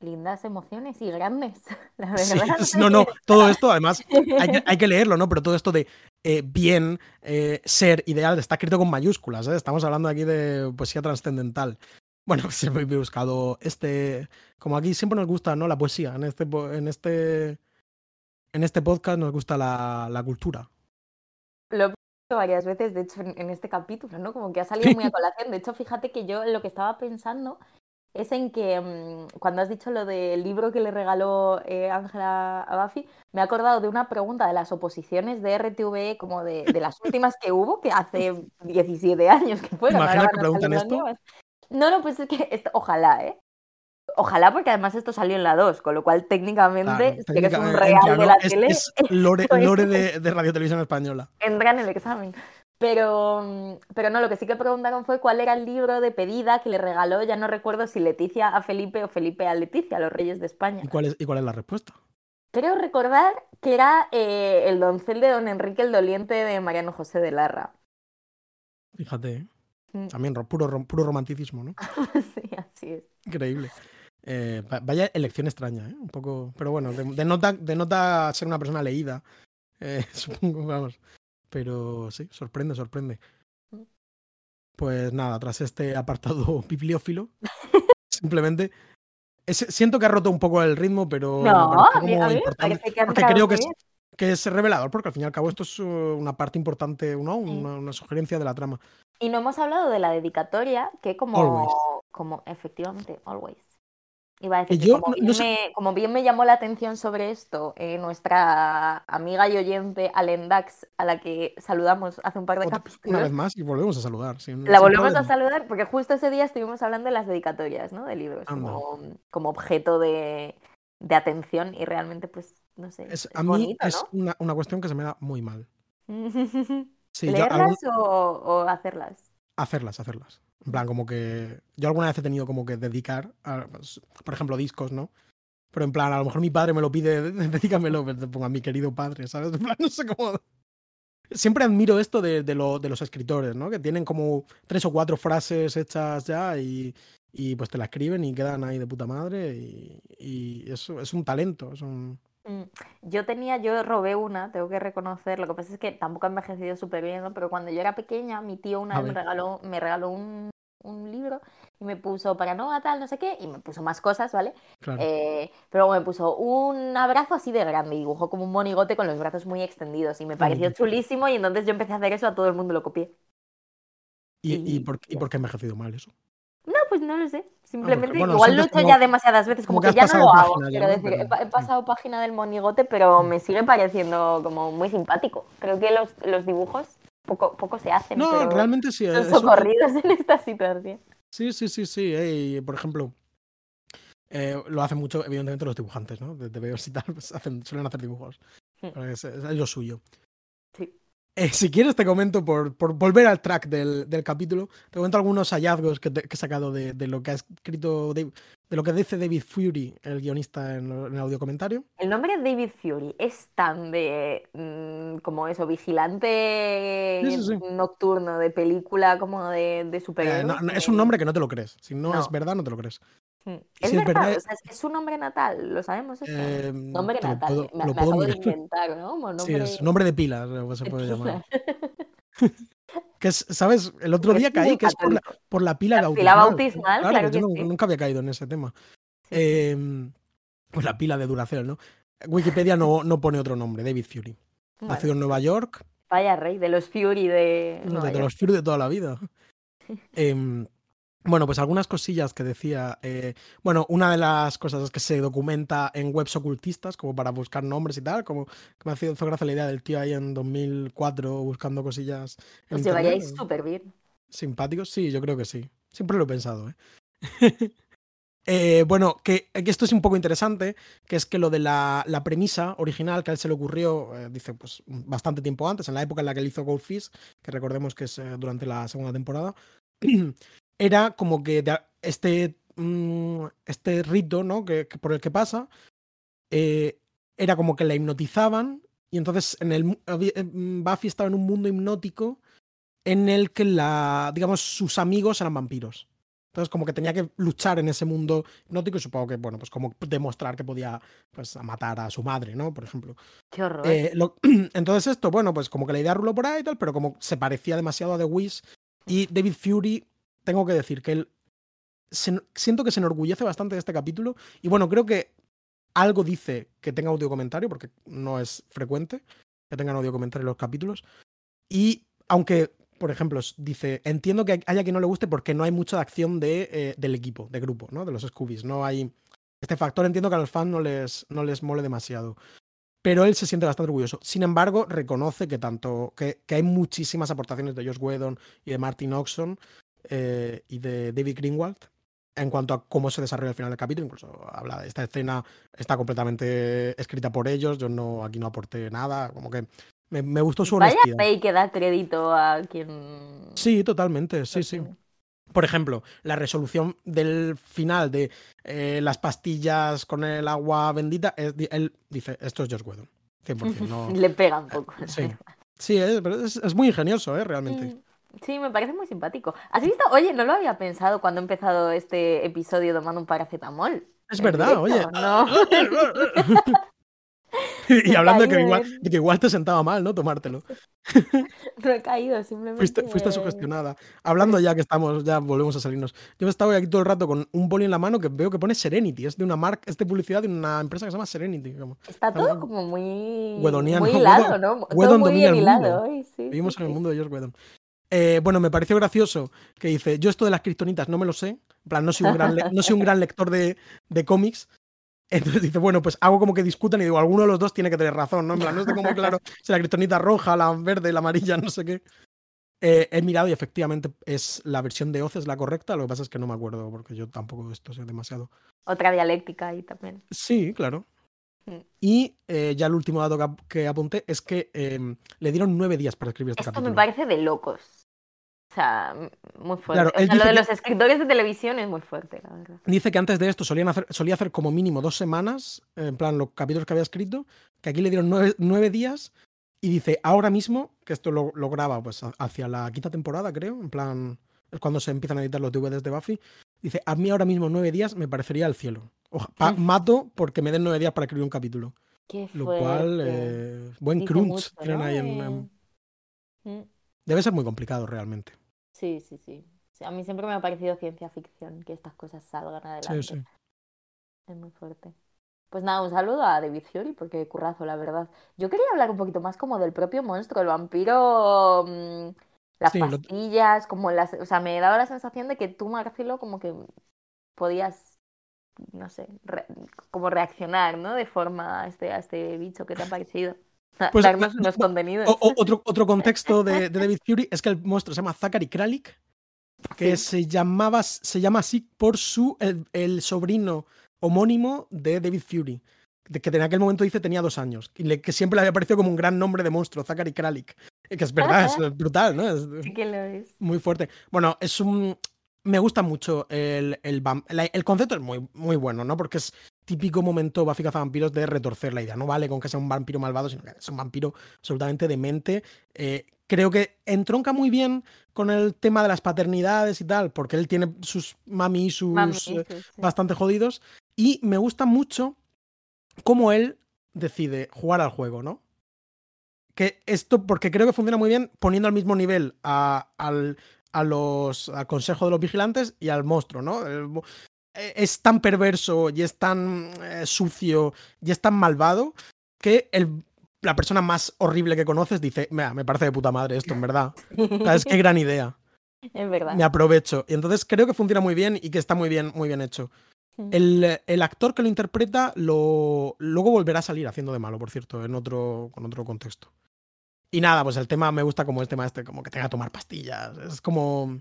Lindas emociones y grandes, [LAUGHS] la verdad. [LAUGHS] no, no, todo esto además hay que, [LAUGHS] hay que leerlo, ¿no? Pero todo esto de eh, bien, eh, ser, ideal, está escrito con mayúsculas, ¿eh? Estamos hablando aquí de poesía trascendental. Bueno, siempre he buscado este, como aquí siempre nos gusta, ¿no? La poesía, en este, en este, en este podcast nos gusta la, la cultura. Lo he visto varias veces, de hecho, en este capítulo, ¿no? Como que ha salido muy a colación. De hecho, fíjate que yo lo que estaba pensando es en que mm, cuando has dicho lo del libro que le regaló eh, Ángela a Buffy, me he acordado de una pregunta de las oposiciones de RTVE, como de, de las últimas que hubo, que hace 17 años que fueron. Imagina ahora que a preguntan esto. nuevas. No, no, pues es que esto- ojalá, ¿eh? Ojalá, porque además esto salió en la 2, con lo cual técnicamente, Claro, si técnica- un entra, real de la Es- tele, es lore, [LAUGHS] es- lore de, de Radio Televisión Española. entra en el examen. Pero, mm, pero no, lo que sí que preguntaron fue cuál era el libro de pedida que le regaló, ya no recuerdo si Leticia a Felipe o Felipe a Leticia, los reyes de España. ¿Y cuál es, y cuál es la respuesta? Creo recordar que era eh, el doncel de don Enrique el Doliente de Mariano José de Larra. Fíjate, ¿eh? Mm. también ro- puro, ro- puro romanticismo, ¿no? [LAUGHS] sí, así es. Increíble. Eh, va- vaya elección extraña, ¿eh? Un poco. Pero bueno, de- denota, denota ser una persona leída. eh, [LAUGHS] supongo, vamos. Pero sí, sorprende, sorprende. Pues nada, tras este apartado [LAUGHS] bibliófilo, [LAUGHS] simplemente. es- siento que ha roto un poco el ritmo, pero. me No, a mí, me importante, parece que porque creo que es, bien. que es revelador, porque al fin y al cabo esto es uh, una parte importante, ¿no? Una, una sugerencia de la trama. Y no hemos hablado de la dedicatoria, que como, Always. como efectivamente, always. Iba a decir Que yo como, bien no sé- me, como bien me llamó la atención sobre esto, eh, nuestra amiga y oyente Alen Dax, a la que saludamos hace un par de Otra- capítulos, una vez más y volvemos a saludar. la volvemos a saludar porque justo ese día estuvimos hablando de las dedicatorias, ¿no? De libros, como, como objeto de, de atención y realmente, pues, no sé, Es- es, a mí bonito, es una, una cuestión que se me da muy mal. [LAUGHS] ¿Leerlas o, o hacerlas? Hacerlas, hacerlas. En plan, como que yo alguna vez he tenido como que dedicar, a, por ejemplo, discos, ¿no? Pero en plan, a lo mejor mi padre me lo pide, [LAUGHS] dedícamelo, pero te pongo a mi querido padre, ¿sabes? En plan, no sé cómo... Siempre admiro esto de, de, lo- de los escritores, ¿no? Que tienen como tres o cuatro frases hechas ya y, y pues te la escriben y quedan ahí de puta madre y, y eso es un talento, es un... Mm, Yo tenía, yo robé una, tengo que reconocer, lo que pasa es que tampoco ha envejecido súper bien, ¿no? Pero cuando yo era pequeña, mi tío una A vez me regaló, me regaló un, un libro y me puso para no tal, no sé qué, y me puso más cosas, ¿vale? Claro. Eh, pero me puso un abrazo así de grande y dibujó como un monigote con los brazos muy extendidos y me pareció bonito. chulísimo y entonces yo empecé a hacer eso, a todo el mundo lo copié. ¿Y, y, y por, ¿Y por qué ha envejecido mal eso? Pues no lo sé. Simplemente, bueno, igual lo he hecho como- ya demasiadas veces, como como, que ya no lo hago. página decir, he, Pero- pa- he pasado página del monigote, pero me sigue pareciendo como muy simpático. Creo que los, los dibujos poco, poco se hacen, No, pero realmente sí. son eso- socorridos en esta situación. Sí, sí, sí, sí. por ejemplo, eh, lo hacen mucho, evidentemente, los dibujantes, ¿no? De TVOs y tal, pues hacen, suelen hacer dibujos. Mm. Porque Es, es lo suyo. Eh, si quieres, te comento, por, por volver al track del, del capítulo, te comento algunos hallazgos que, te- que he sacado de, de lo que ha escrito, Dave- de lo que dice David Fury, el guionista, en, el audio comentario. El nombre de David Fury es tan de mm, como eso, vigilante Sí, sí, sí. nocturno de película como de, de Eh, superhéroes. no- no, es un nombre que no te lo crees. Si no, No. es verdad, no te lo crees. Mm. Es si es verdad, verdad- o sea, es, es su nombre natal, lo sabemos esto. Eh, Nombre natal, puedo- me, lo me acabo de inventar, ¿no? Como Sí, nombre es nombre de pila, se de puede llamar. [LAUGHS] Que es, ¿sabes? El otro Porque día caí que es por la, por la pila La bautismal. pila bautismal, claro yo que nunca, sí. nunca había caído en ese tema. Sí, sí. Eh, pues la pila de Duracell, ¿no? Wikipedia no, no pone otro nombre, David Fury. Bueno, Nacido en Nueva York, vaya rey, de los Fury de... de Nueva de los Fury de toda la vida. [LAUGHS] Em, bueno, pues algunas cosillas que decía. eh, bueno, una de las cosas es que se documenta en webs ocultistas, como para buscar nombres y tal. Como que me ha hizo gracia la idea del tío ahí en 2004 buscando cosillas. En Os internet. llevaríais súper bien. ¿Simpáticos? Sí, yo creo que sí. Siempre lo he pensado, ¿eh? [LAUGHS] Eh, bueno, que, que esto es un poco interesante, que es que lo de la, la premisa original que a él se le ocurrió, eh, dice, pues bastante tiempo antes, en la época en la que él hizo Goldfish, que recordemos que es eh, durante la segunda temporada, [CLEARS THROAT] era como que este, mm, este rito, ¿no? Que, que por el que pasa, eh, era como que la hipnotizaban y entonces en el eh, mm, Buffy estaba en un mundo hipnótico en el que la, digamos, sus amigos eran vampiros. Entonces, como que tenía que luchar en ese mundo hipnótico y supongo que, bueno, pues como demostrar que podía pues, matar a su madre, ¿no? Por ejemplo. Qué horror. Eh, lo- [CLEARS THROAT] entonces, esto, bueno, pues como que la idea ruló por ahí y tal, pero como se parecía demasiado a The Wish. Y David Fury, tengo que decir que él. se- siento que se enorgullece bastante de este capítulo. Y bueno, creo que algo dice que tenga audio comentario, porque no es frecuente que tengan audio comentario en los capítulos. Y aunque, por ejemplo, dice, entiendo que haya quien no le guste porque no hay mucha acción de, eh, del equipo, de grupo, ¿no? De los Scoobies. No hay. Este factor entiendo que a los fans no les, no les mole demasiado. Pero él se siente bastante orgulloso. Sin embargo, reconoce que tanto. que, que hay muchísimas aportaciones de Josh Whedon y de Martin Oxon eh, y de David Greenwald en cuanto a cómo se desarrolla el final del capítulo. Incluso habla de esta escena, está completamente escrita por ellos. Yo no, aquí no aporté nada. Como que me, me gustó su Vaya honestidad. Pay que da crédito a quien. Sí, totalmente, sí, sí. Por ejemplo, la resolución del final de eh, las pastillas con el agua bendita, es él dice, esto es Josh Whedon. 100%. No... [LAUGHS] Le pega un poco. Sí, sí es, pero es, es muy ingenioso, ¿eh? Realmente. Sí, me parece muy simpático. ¿Has visto? Oye, no lo había pensado cuando he empezado este episodio tomando un paracetamol. Es verdad, directo, oye. No. [LAUGHS] y hablando de que, igual, de que igual te sentaba mal, ¿no? Tomártelo. [LAUGHS] No he caído, simplemente. Fuiste, fuiste sugestionada. Hablando ya que estamos, ya volvemos a salirnos. Yo he estado aquí todo el rato con un boli en la mano que veo que pone Serenity. Es de una marca, es de publicidad de una empresa que se llama Serenity. como- Está todo como muy. Wedoniano. Muy hilado, Wedon- ¿no? Todo Wedon muy domina bien el hilado hoy, sí. Vivimos sí, en el sí. mundo de George Whedon. Eh, bueno, me pareció gracioso que dice, yo esto de las kriptonitas no me lo sé, en plan, no soy un gran, le- no soy un gran lector de, de cómics. Entonces dice, bueno, pues hago como que discutan y digo, alguno de los dos tiene que tener razón, ¿no? En plan, no estoy como claro [LAUGHS] si la kriptonita roja, la verde, la amarilla, no sé qué. Eh, he mirado y efectivamente es la versión de Oz es la correcta, lo que pasa es que no me acuerdo porque yo tampoco esto sé demasiado. Otra dialéctica ahí también. Sí, claro. Y eh, ya el último dato que, ap- que apunté es que em, le dieron nueve días para escribir este Esto capítulo. me parece de locos. O sea, muy fuerte. Claro, O sea, lo de que- los escritores de televisión es muy fuerte, la verdad. Dice que antes de esto solían hacer, solía hacer como mínimo dos semanas, en plan los capítulos que había escrito, que aquí le dieron nueve, nueve días y dice ahora mismo, que esto lo, lo graba pues hacia la quinta temporada creo, en plan es cuando se empiezan a editar los DVDs de Buffy, dice a mí ahora mismo nueve días me parecería el cielo. Oja- mato porque me den nueve días para escribir un capítulo. Qué Lo cual, eh, buen Dice crunch mucho, tienen ¿no? ahí en- en- mm, Debe ser muy complicado realmente. Sí, sí, sí. A mí siempre me ha parecido ciencia ficción que estas cosas salgan adelante. Sí, sí. Es muy fuerte. Pues nada, un saludo a David Fiori, porque currazo, la verdad. Yo quería hablar un poquito más como del propio monstruo, el vampiro, mm, las Sí, lo- pastillas, como las... O sea, me daba la sensación de que tú, Marcelo, como que podías, no sé, re- como reaccionar, ¿no? De forma a este, a este bicho que te ha parecido. Pues, Darnos unos contenidos. O- otro, otro contexto de, [LAUGHS] de David Fury es que el monstruo se llama Zachary Kralik, que Sí. se llamaba se llama así por su el, el sobrino homónimo de David Fury que en aquel momento dice tenía dos años y le- que siempre le había parecido como un gran nombre de monstruo Zachary Kralik que es verdad [LAUGHS] es brutal no es Sí que lo es. muy fuerte bueno es un me gusta mucho el, el, el concepto es muy, muy bueno, ¿no? Porque es típico momento Buffy vampiros de retorcer la idea. No vale con que sea un vampiro malvado, sino que es un vampiro absolutamente demente. Eh, creo que entronca muy bien con el tema de las paternidades y tal, porque él tiene sus mami y sus Mami, sí, sí. bastante jodidos. Y me gusta mucho cómo él decide jugar al juego, ¿no? Que esto, porque creo que funciona muy bien poniendo al mismo nivel a, al, a los, al consejo de los vigilantes y al monstruo, ¿no? El eh, es tan perverso y es tan eh, sucio y es tan malvado que el, la persona más horrible que conoces dice, "Mira, me parece de puta madre esto, en verdad. O sea, es que gran idea. [LAUGHS] Es verdad. me aprovecho. Y entonces creo que funciona muy bien y que está muy bien, muy bien hecho. Mm. El, el actor que lo interpreta lo, luego volverá a salir haciendo de malo, por cierto, en otro, con otro contexto. Y nada, pues el tema me gusta como el tema este, como que tenga que tomar pastillas. Es como.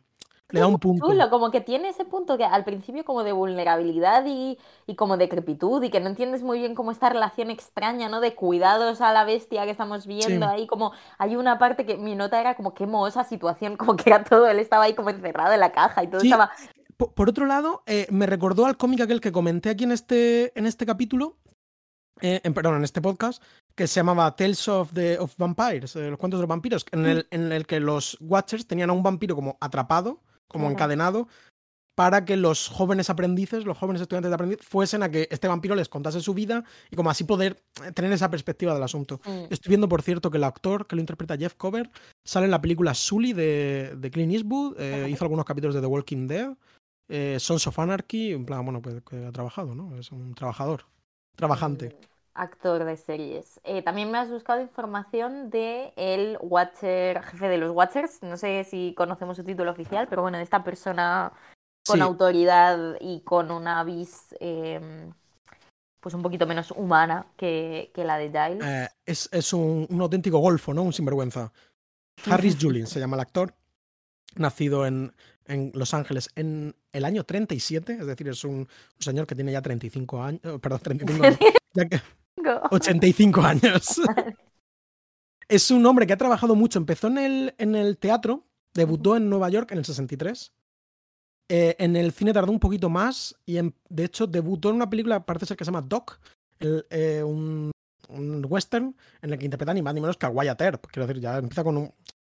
Le da un punto. Chulo, como que tiene ese punto que al principio como de vulnerabilidad y, y como decrepitud y que no entiendes muy bien cómo esta relación extraña, ¿no? De cuidados a la bestia que estamos viendo Sí. ahí, como hay una parte que mi nota era como qué mohosa situación, [LAUGHS] como que era todo, él estaba ahí como encerrado en la caja y todo Sí, estaba... Po- Por otro lado, eh, me recordó al cómic aquel que comenté aquí en este, en este capítulo, eh, en, perdón, en este podcast, que se llamaba Tales of, the, of Vampires, eh, los cuentos de los vampiros, en el, en el que los Watchers tenían a un vampiro como atrapado, como encadenado, para que los jóvenes aprendices, los jóvenes estudiantes de aprendiz, fuesen a que este vampiro les contase su vida y como así poder eh, tener esa perspectiva del asunto. Mm. Estoy viendo, por cierto, que el actor que lo interpreta Jeff Cover sale en la película Sully de, de Clint Eastwood, eh, hizo algunos capítulos de The Walking Dead, eh, Sons of Anarchy, en plan, bueno, pues que ha trabajado, ¿no? Es un trabajador, trabajante. Actor de series. Eh, también me has buscado información de el Watcher, jefe de los Watchers. No sé si conocemos su título oficial, pero bueno, de esta persona con Sí, autoridad y con una vis eh, pues un poquito menos humana que, que la de Giles. eh, es, es un, un auténtico golfo, ¿no? Un sinvergüenza. [LAUGHS] Harris Julin se llama el actor, nacido en, en Los Ángeles en el año 37, es decir, es un, un señor que tiene ya 35 años, eh, perdón, 35 años, ya que- 85 [LAUGHS] años. [LAUGHS] Es un hombre que ha trabajado mucho. Empezó en el, en el teatro, debutó en Nueva York en el 63. Eh, en el cine tardó un poquito más y en- de hecho debutó en una película, parece ser que se llama Doc, el, eh, un, un western en el que interpreta ni más ni menos que a Wyatt Earp. Quiero decir, ya empieza con un,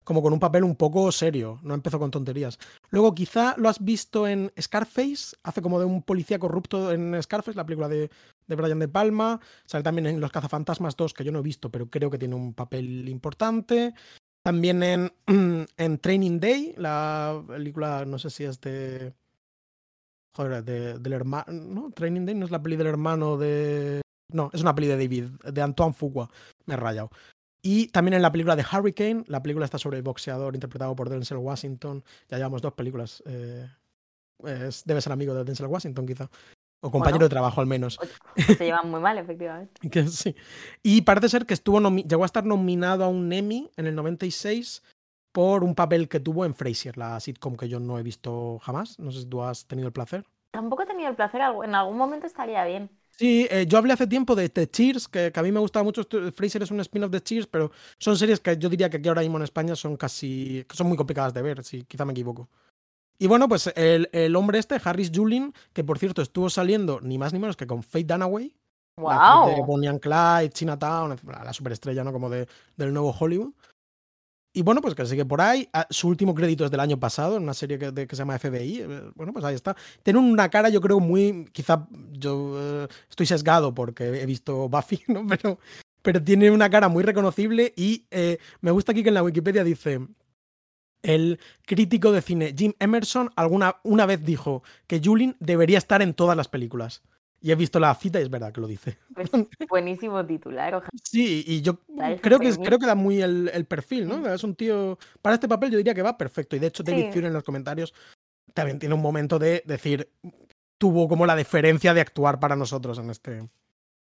como con un papel un poco serio, no empezó con tonterías. Luego quizá lo has visto en Scarface, hace como de un policía corrupto en Scarface, la película de, de Brian De Palma. Sale también en Los Cazafantasmas 2, que yo no he visto, pero creo que tiene un papel importante. También en, [CLEARS THROAT] en Training Day, la película, no sé si es de. Joder, de- del hermano. No, Training Day no es la peli del hermano de. No, es una peli de David, de Antoine Fuqua. Me he rayado. Y también en la película de Hurricane, la película está sobre el boxeador interpretado por Denzel Washington. Ya llevamos dos películas. eh, es- debe ser amigo de Denzel Washington, quizá. O compañero Bueno. de trabajo, al menos. Se llevan muy mal, efectivamente. [LAUGHS] Que sí. Y parece ser que estuvo llegó a estar nominado a un Emmy en el 96 por un papel que tuvo en Frasier, la sitcom que yo no he visto jamás. No sé si tú has tenido el placer. Tampoco he tenido el placer, en algún momento estaría bien. Sí, eh, yo hablé hace tiempo de, The Cheers, que, que a mí me gustaba mucho. Frasier es un spin-off de Cheers, pero son series que yo diría que aquí ahora mismo en España son casi. que son muy complicadas de ver, si quizá me equivoco. Y bueno, pues el, el hombre este, Harris Julin, que por cierto estuvo saliendo ni más ni menos que con Faye Dunaway, de ¡Wow! Bonnie and Clyde, Chinatown, la superestrella, ¿no? Como de, del nuevo Hollywood. Y bueno, pues que sigue por ahí. Ah, Su último crédito es del año pasado, en una serie que, que se llama FBI. Eh, Bueno, pues ahí está. Tiene una cara, yo creo, muy. Quizá yo eh, estoy sesgado porque he visto Buffy, [LAUGHS] ¿no? Pero, pero tiene una cara muy reconocible y eh, me gusta aquí que en la Wikipedia dice. El crítico de cine Jim Emerson alguna una vez dijo que Julin debería estar en todas las películas. Y he visto la cita y es verdad que lo dice. Pues, buenísimo titular, ojalá. Sí, y yo creo que, es- creo que da muy el, el perfil, ¿no? Es un tío. Para este papel yo diría que va perfecto. Y de hecho, David Sí. Fury en los comentarios también tiene un momento de decir. Tuvo como la deferencia de actuar para nosotros en este.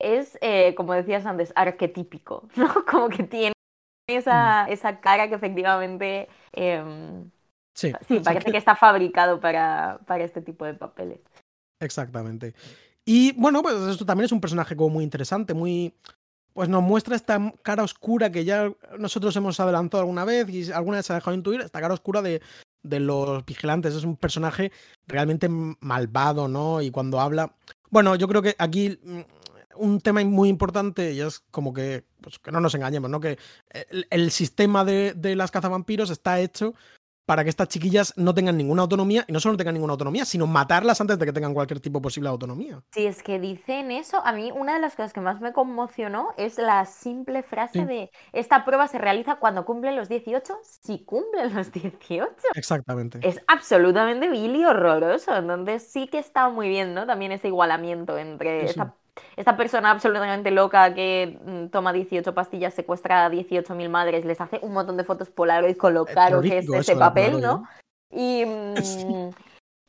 Es, eh, como decías antes, arquetípico, [LAUGHS] ¿no? Como que tiene esa, esa cara que efectivamente em, Sí, sí, [LAUGHS] parece que está fabricado para, para este tipo de papeles. exactamente. Y bueno, pues esto también es un personaje como muy interesante, muy. Pues nos muestra esta cara oscura que ya nosotros hemos adelantado alguna vez y alguna vez se ha dejado intuir, esta cara oscura de, de los vigilantes. Es un personaje realmente malvado, ¿no? Y cuando habla. Bueno, yo creo que aquí mm, un tema muy importante y es como que, pues, que no nos engañemos, ¿no? Que el, sistema de, de las cazavampiros está hecho para que estas chiquillas no tengan ninguna autonomía y no solo no tengan ninguna autonomía, sino matarlas antes de que tengan cualquier tipo posible de autonomía. Si es que dicen eso, a mí una de las cosas que más me conmocionó es la simple frase Sí. de esta prueba se realiza cuando cumplen los 18, si cumplen los 18. Exactamente. Es absolutamente vil y horroroso. Entonces sí que está muy bien, ¿no? También ese igualamiento entre Sí, sí. esta, esta persona absolutamente loca que mm, toma 18 pastillas, secuestra a 18.000 madres, les hace un montón de fotos Polaroid con lo Eh, caro que es ese papel, ¿no? ¿eh? Y, [LAUGHS] mm,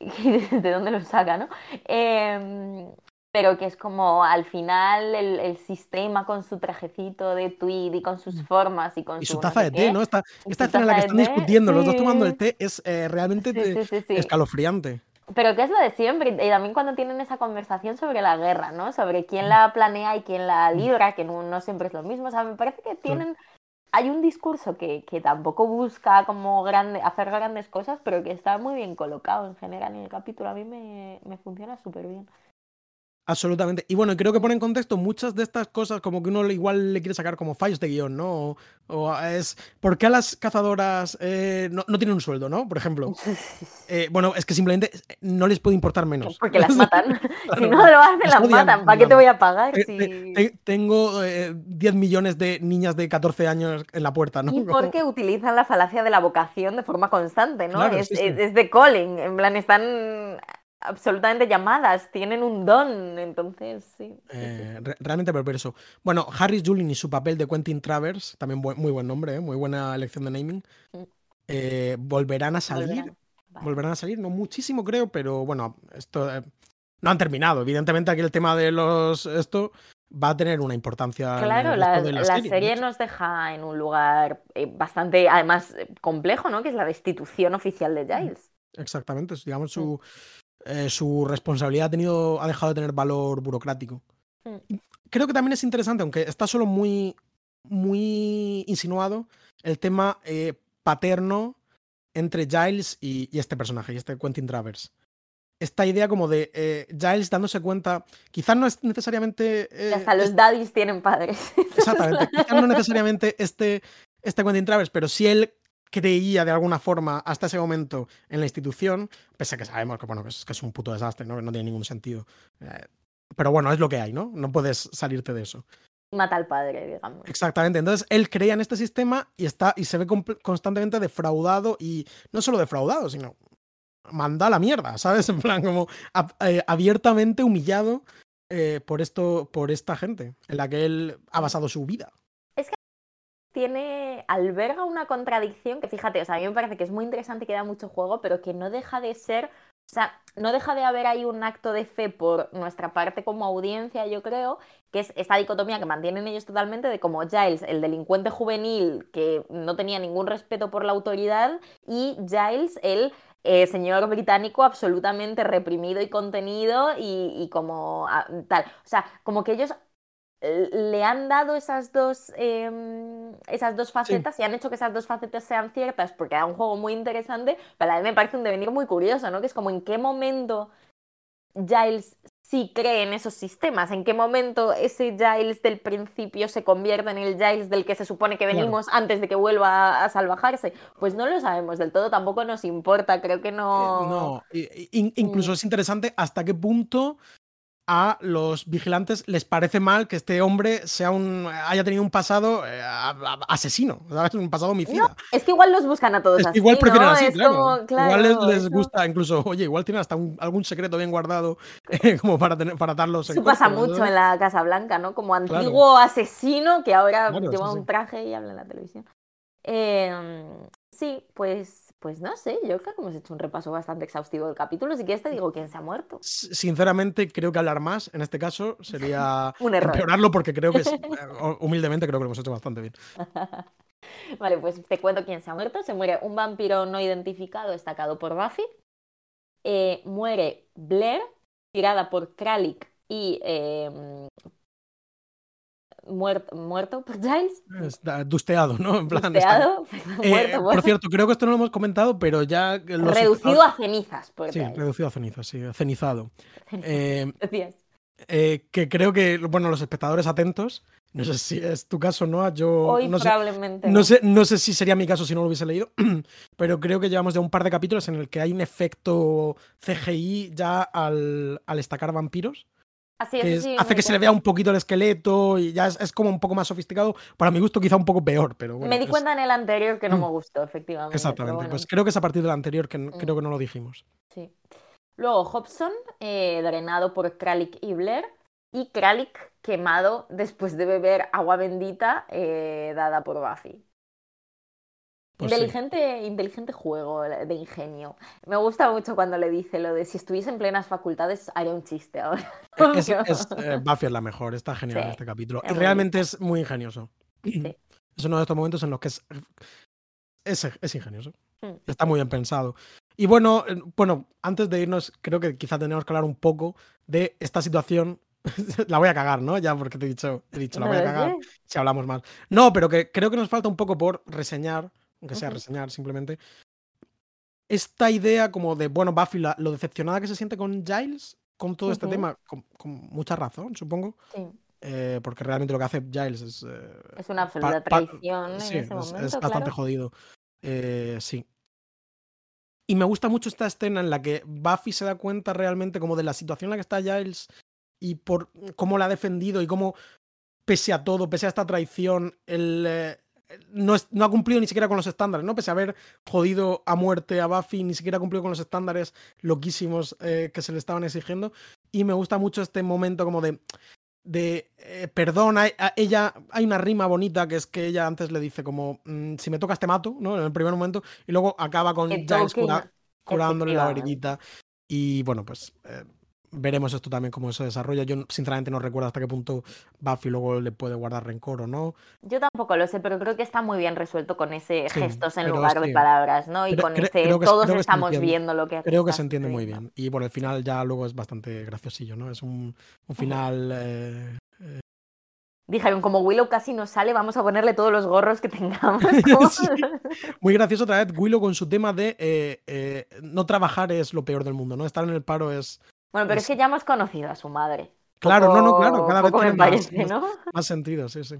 [LAUGHS] y de dónde lo saca, ¿no? Em, pero que es como al final el, el, sistema con su trajecito de tweed y con sus mm. formas y con y su, taza de té, ¿no? Esta, esta escena en la que están discutiendo, los dos tomando el té, es eh, realmente sí, sí, escalofriante. Pero que es lo de siempre, y también cuando tienen esa conversación sobre la guerra, ¿no? Sobre quién la planea y quién la libra, que no, no siempre es lo mismo. O sea, me parece que tienen hay un discurso que, que, tampoco busca como grande, hacer grandes cosas, pero que está muy bien colocado en general en el capítulo. A mí me, me funciona súper bien. Absolutamente. Y bueno, creo que pone en contexto muchas de estas cosas como que uno igual le quiere sacar como fallos de guion, ¿no? O, es, ¿por qué a las cazadoras eh, no, no, tienen un sueldo, ¿no? Por ejemplo. [LAUGHS] Eh, bueno, es que simplemente no les puede importar menos. Porque las [LAUGHS] matan. [LAUGHS] si no lo hacen, las matan. ¿Para qué te voy a pagar? Si... Tengo 10 eh, millones de niñas de 14 años en la puerta, ¿no? Y porque utilizan la falacia de la vocación de forma constante, ¿no? es, sí, sí. es de calling. En plan, están absolutamente llamadas, tienen un don, entonces sí. Eh, realmente perverso. Bueno, Harris Julin y su papel de Quentin Travers, también muy buen nombre, ¿eh? muy buena elección de naming, mm. eh, volverán a salir. Volverán. a salir, no muchísimo creo, pero bueno, esto no han terminado. Evidentemente aquí el tema de los esto va a tener una importancia. Claro, la, la, serie, nos deja en un lugar bastante, además, complejo, ¿no? Que es la destitución oficial de Giles. Exactamente, digamos su, eh, su responsabilidad ha, tenido, ha dejado de tener valor burocrático. Mm. Creo que también es interesante, aunque está solo muy, muy insinuado, el tema eh, paterno entre Giles y, este personaje, y este Quentin Travers. Esta idea como de eh, Giles dándose cuenta, quizás no es necesariamente... Hasta los daddies tienen padres. [LAUGHS] Exactamente, quizás no necesariamente este, este Quentin Travers, pero si él creía de alguna forma hasta ese momento en la institución, pese a que sabemos que, bueno, que, es, que es un puto desastre, ¿no? que no tiene ningún sentido. Eh, pero bueno, es lo que hay, ¿no? No puedes salirte de eso. Mata al padre, digamos. Exactamente. Entonces él creía en este sistema y está y se ve constantemente defraudado y no solo defraudado, sino manda a la mierda, ¿sabes? En plan, como eh, abiertamente humillado eh, por esto, por esta gente en la que él ha basado su vida tiene, alberga una contradicción que fíjate, o sea, a mí me parece que es muy interesante que da mucho juego, pero que no deja de ser, o sea, no deja de haber ahí un acto de fe por nuestra parte como audiencia, yo creo, que es esta dicotomía que mantienen ellos totalmente de como Giles, el delincuente juvenil que no tenía ningún respeto por la autoridad, y Giles, el eh, señor británico absolutamente reprimido y contenido y, como ah, tal. O sea, como que ellos le han dado esas dos, eh, esas dos facetas y han hecho que esas dos facetas sean ciertas porque era un juego muy interesante, pero a mí me parece un devenir muy curioso, ¿no? Que es como en qué momento Giles sí cree en esos sistemas, en qué momento ese Giles del principio se convierte en el Giles del que se supone que venimos antes de que vuelva a, salvajarse. Pues no lo sabemos del todo, tampoco nos importa, creo que no... Eh, no, incluso mm. es interesante hasta qué punto a los vigilantes les parece mal que este hombre sea un, haya tenido un pasado eh, asesino, ¿sabes? Un pasado homicida. es que igual los buscan a todos así, Igual prefieren así, claro. Igual les, gusta, incluso, [LAUGHS] oye, igual tienen hasta algún secreto bien guardado [LAUGHS] eh, como para, tener, para darlos Eso pasa mucho en la Casa Blanca, ¿no? Como antiguo asesino que ahora lleva un traje y habla en la televisión. Em, sí, pues pues no sé, yo creo que hemos hecho un repaso bastante exhaustivo del capítulo. Si quieres te digo quién se ha muerto. Sinceramente, creo que hablar más en este caso sería [LAUGHS] un error. empeorarlo porque creo que, es, [LAUGHS] humildemente, creo que lo hemos hecho bastante bien. [LAUGHS] vale, pues te cuento quién se ha muerto. Se muere un vampiro no identificado destacado por Buffy. Eh, muere Blair, tirada por Kralik y eh, muerto, muerto [LAUGHS] por Giles. dusteado, ¿no? En plan, dusteado, eh, Por cierto, creo que esto no lo hemos comentado, pero ya. reducido a cenizas, por Sí, reducido a cenizas, sí, cenizado. [LAUGHS] Eh, eh, que creo que, bueno, los espectadores atentos, no sé si es tu caso, ¿no? Yo Hoy no probablemente. Sé, no, sé, no sé si sería mi caso si no lo hubiese leído, [CLEARS THROAT] pero creo que llevamos ya un par de capítulos en el que hay un efecto CGI ya al, al estacar vampiros hace que se le vea un poquito el esqueleto y ya es, como un poco más sofisticado. Para mi gusto, quizá un poco peor, pero Me di cuenta en el anterior que no mm. me gustó, efectivamente. Exactamente, pues creo que es a partir del anterior que mm. creo que no lo dijimos. Sí. Luego Hobson, eh, drenado por Kralik y Blair, y Kralik quemado después de beber agua bendita eh, dada por Buffy. Pues sí. inteligente, inteligente juego de ingenio. Me gusta mucho cuando le dice lo de si estuviese en plenas facultades haría un chiste ahora. Es, [LAUGHS] es- eh, Buffy es la mejor, está genial Sí, este capítulo. es realmente es muy ingenioso. [CLEARS THROAT] Sí. Es uno de estos momentos en los que es, es, ingenioso. Mm. Está muy bien pensado. Y bueno, eh, bueno, antes de irnos, creo que quizá tenemos que hablar un poco de esta situación. [LAUGHS] la voy a cagar, ¿no? Ya porque te he dicho, he dicho, la voy a cagar si hablamos mal. No, pero que creo que nos falta un poco por reseñar, aunque sea reseñar simplemente, esta idea como de, bueno, Buffy, la- lo decepcionada que se siente con Giles, con todo este tema, con, con mucha razón, supongo, Sí, eh, porque realmente lo que hace Giles es... eh, es una absoluta traición en sí, ese es, momento, es bastante jodido. Eh, sí. Y me gusta mucho esta escena en la que Buffy se da cuenta realmente como de la situación en la que está Giles y por cómo la ha defendido y cómo, pese a todo, pese a esta traición, él eh, no, es- no ha cumplido ni siquiera con los estándares, ¿no? Pese a haber jodido a muerte a Buffy, ni siquiera ha cumplido con los estándares loquísimos eh, que se le estaban exigiendo. Y me gusta mucho este momento como de de eh, perdón, hay- a- ella hay una rima bonita que es que ella antes le dice como mm, si me tocas te mato, ¿no? En el primer momento y luego acaba con Giles cura- curándole la orillita y bueno, pues eh, veremos esto también cómo se desarrolla. Yo sinceramente no recuerdo hasta qué punto Buffy luego le puede guardar rencor o no. Yo tampoco lo sé, pero creo que está muy bien resuelto con ese Sí, gestos en lugar sí. de palabras, ¿no? Y con ese que- todos estamos viendo lo que aquí Creo que se entiende muy bien y por el final ya luego es bastante graciosillo, ¿no? Es un, un final eh, Dijeron, como Willow casi no sale, vamos a ponerle todos los gorros que tengamos. [LAUGHS] Sí. [LAUGHS] Muy gracioso otra vez Willow con su tema de eh, eh, no trabajar es lo peor del mundo, ¿no? Estar en el paro es... Bueno, pero es Es- que ya hemos conocido a su madre. Claro, no, no, claro, cada vez tiene más- parece, más- ¿no? más sentido, sí, sí.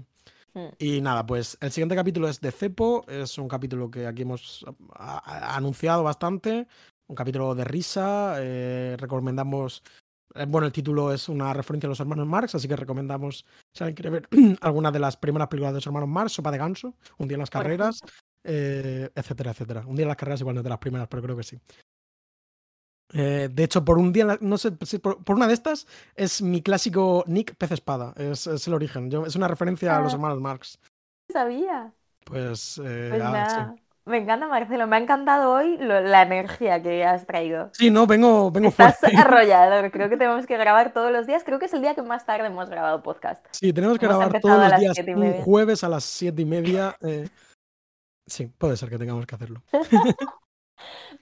Mm. Y nada, pues el siguiente capítulo es de Cepo, es un capítulo que aquí hemos a- a- anunciado bastante, un capítulo de risa, eh, recomendamos, eh, bueno, el título es una referencia a los hermanos Marx, así que recomendamos, si alguien quiere ver [CLEARS THROAT] alguna de las primeras películas de los hermanos Marx, Sopa de Ganso, Un día en las carreras, eh, etcétera, etcétera. Un día en las carreras igual no es de las primeras, pero creo que sí. Eh, de hecho, por un día, no sé, por, por una de estas es mi clásico Nick Pez Espada, es, es el origen, yo- es una referencia a los Ah. hermanos Marx. sabía. Pues, eh, Pues ah, sí. nada. Me encanta, Marcelo. Me ha encantado hoy lo- la energía que has traído. Sí, no, vengo, vengo Estás fuerte. [LAUGHS] arrollador. Creo que tenemos que grabar todos los días. Creo que es el día que más tarde hemos grabado podcast. Sí, tenemos que Hemos grabar todos los días un jueves a las siete y media. eh, Sí, puede ser que tengamos que hacerlo. [LAUGHS]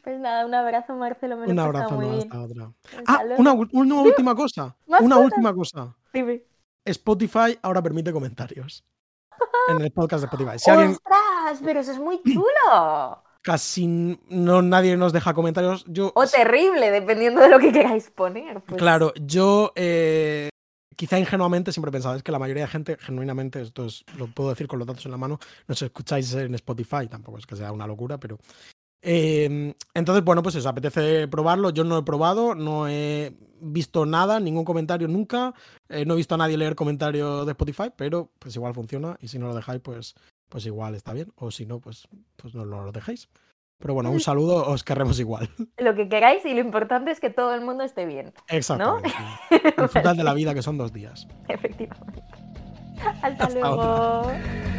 Pues nada, un abrazo, Marcelo. Me lo Un abrazo, muy no, bien. hasta otra. Ah, una, [LAUGHS] última cosa. ¿Más Una cosas? última cosa. Dime. Spotify ahora permite comentarios. [LAUGHS] En el podcast de Spotify. Si alguien ¡Ostras! Pero eso es muy chulo. casi no nadie nos deja comentarios, yo O terrible, dependiendo de lo que queráis poner. Pues, Claro, yo eh, quizá ingenuamente siempre he pensado, es que la mayoría de gente, genuinamente, esto es, lo puedo decir con los datos en la mano, nos escucháis en Spotify, tampoco es que sea una locura, pero... eh, entonces, bueno, pues eso, apetece probarlo, yo no he probado, no he visto nada, ningún comentario nunca, eh, no he visto a nadie leer comentarios de Spotify, pero pues igual funciona y si no lo dejáis, pues, pues igual está bien, o si no, pues, pues no lo dejéis. Pero bueno, un saludo, os querremos igual. [LAUGHS] Lo que queráis y lo importante es que todo el mundo esté bien. Exactamente. [LAUGHS] Disfrutad de la vida que son dos días. Efectivamente. Hasta, Hasta luego. otra.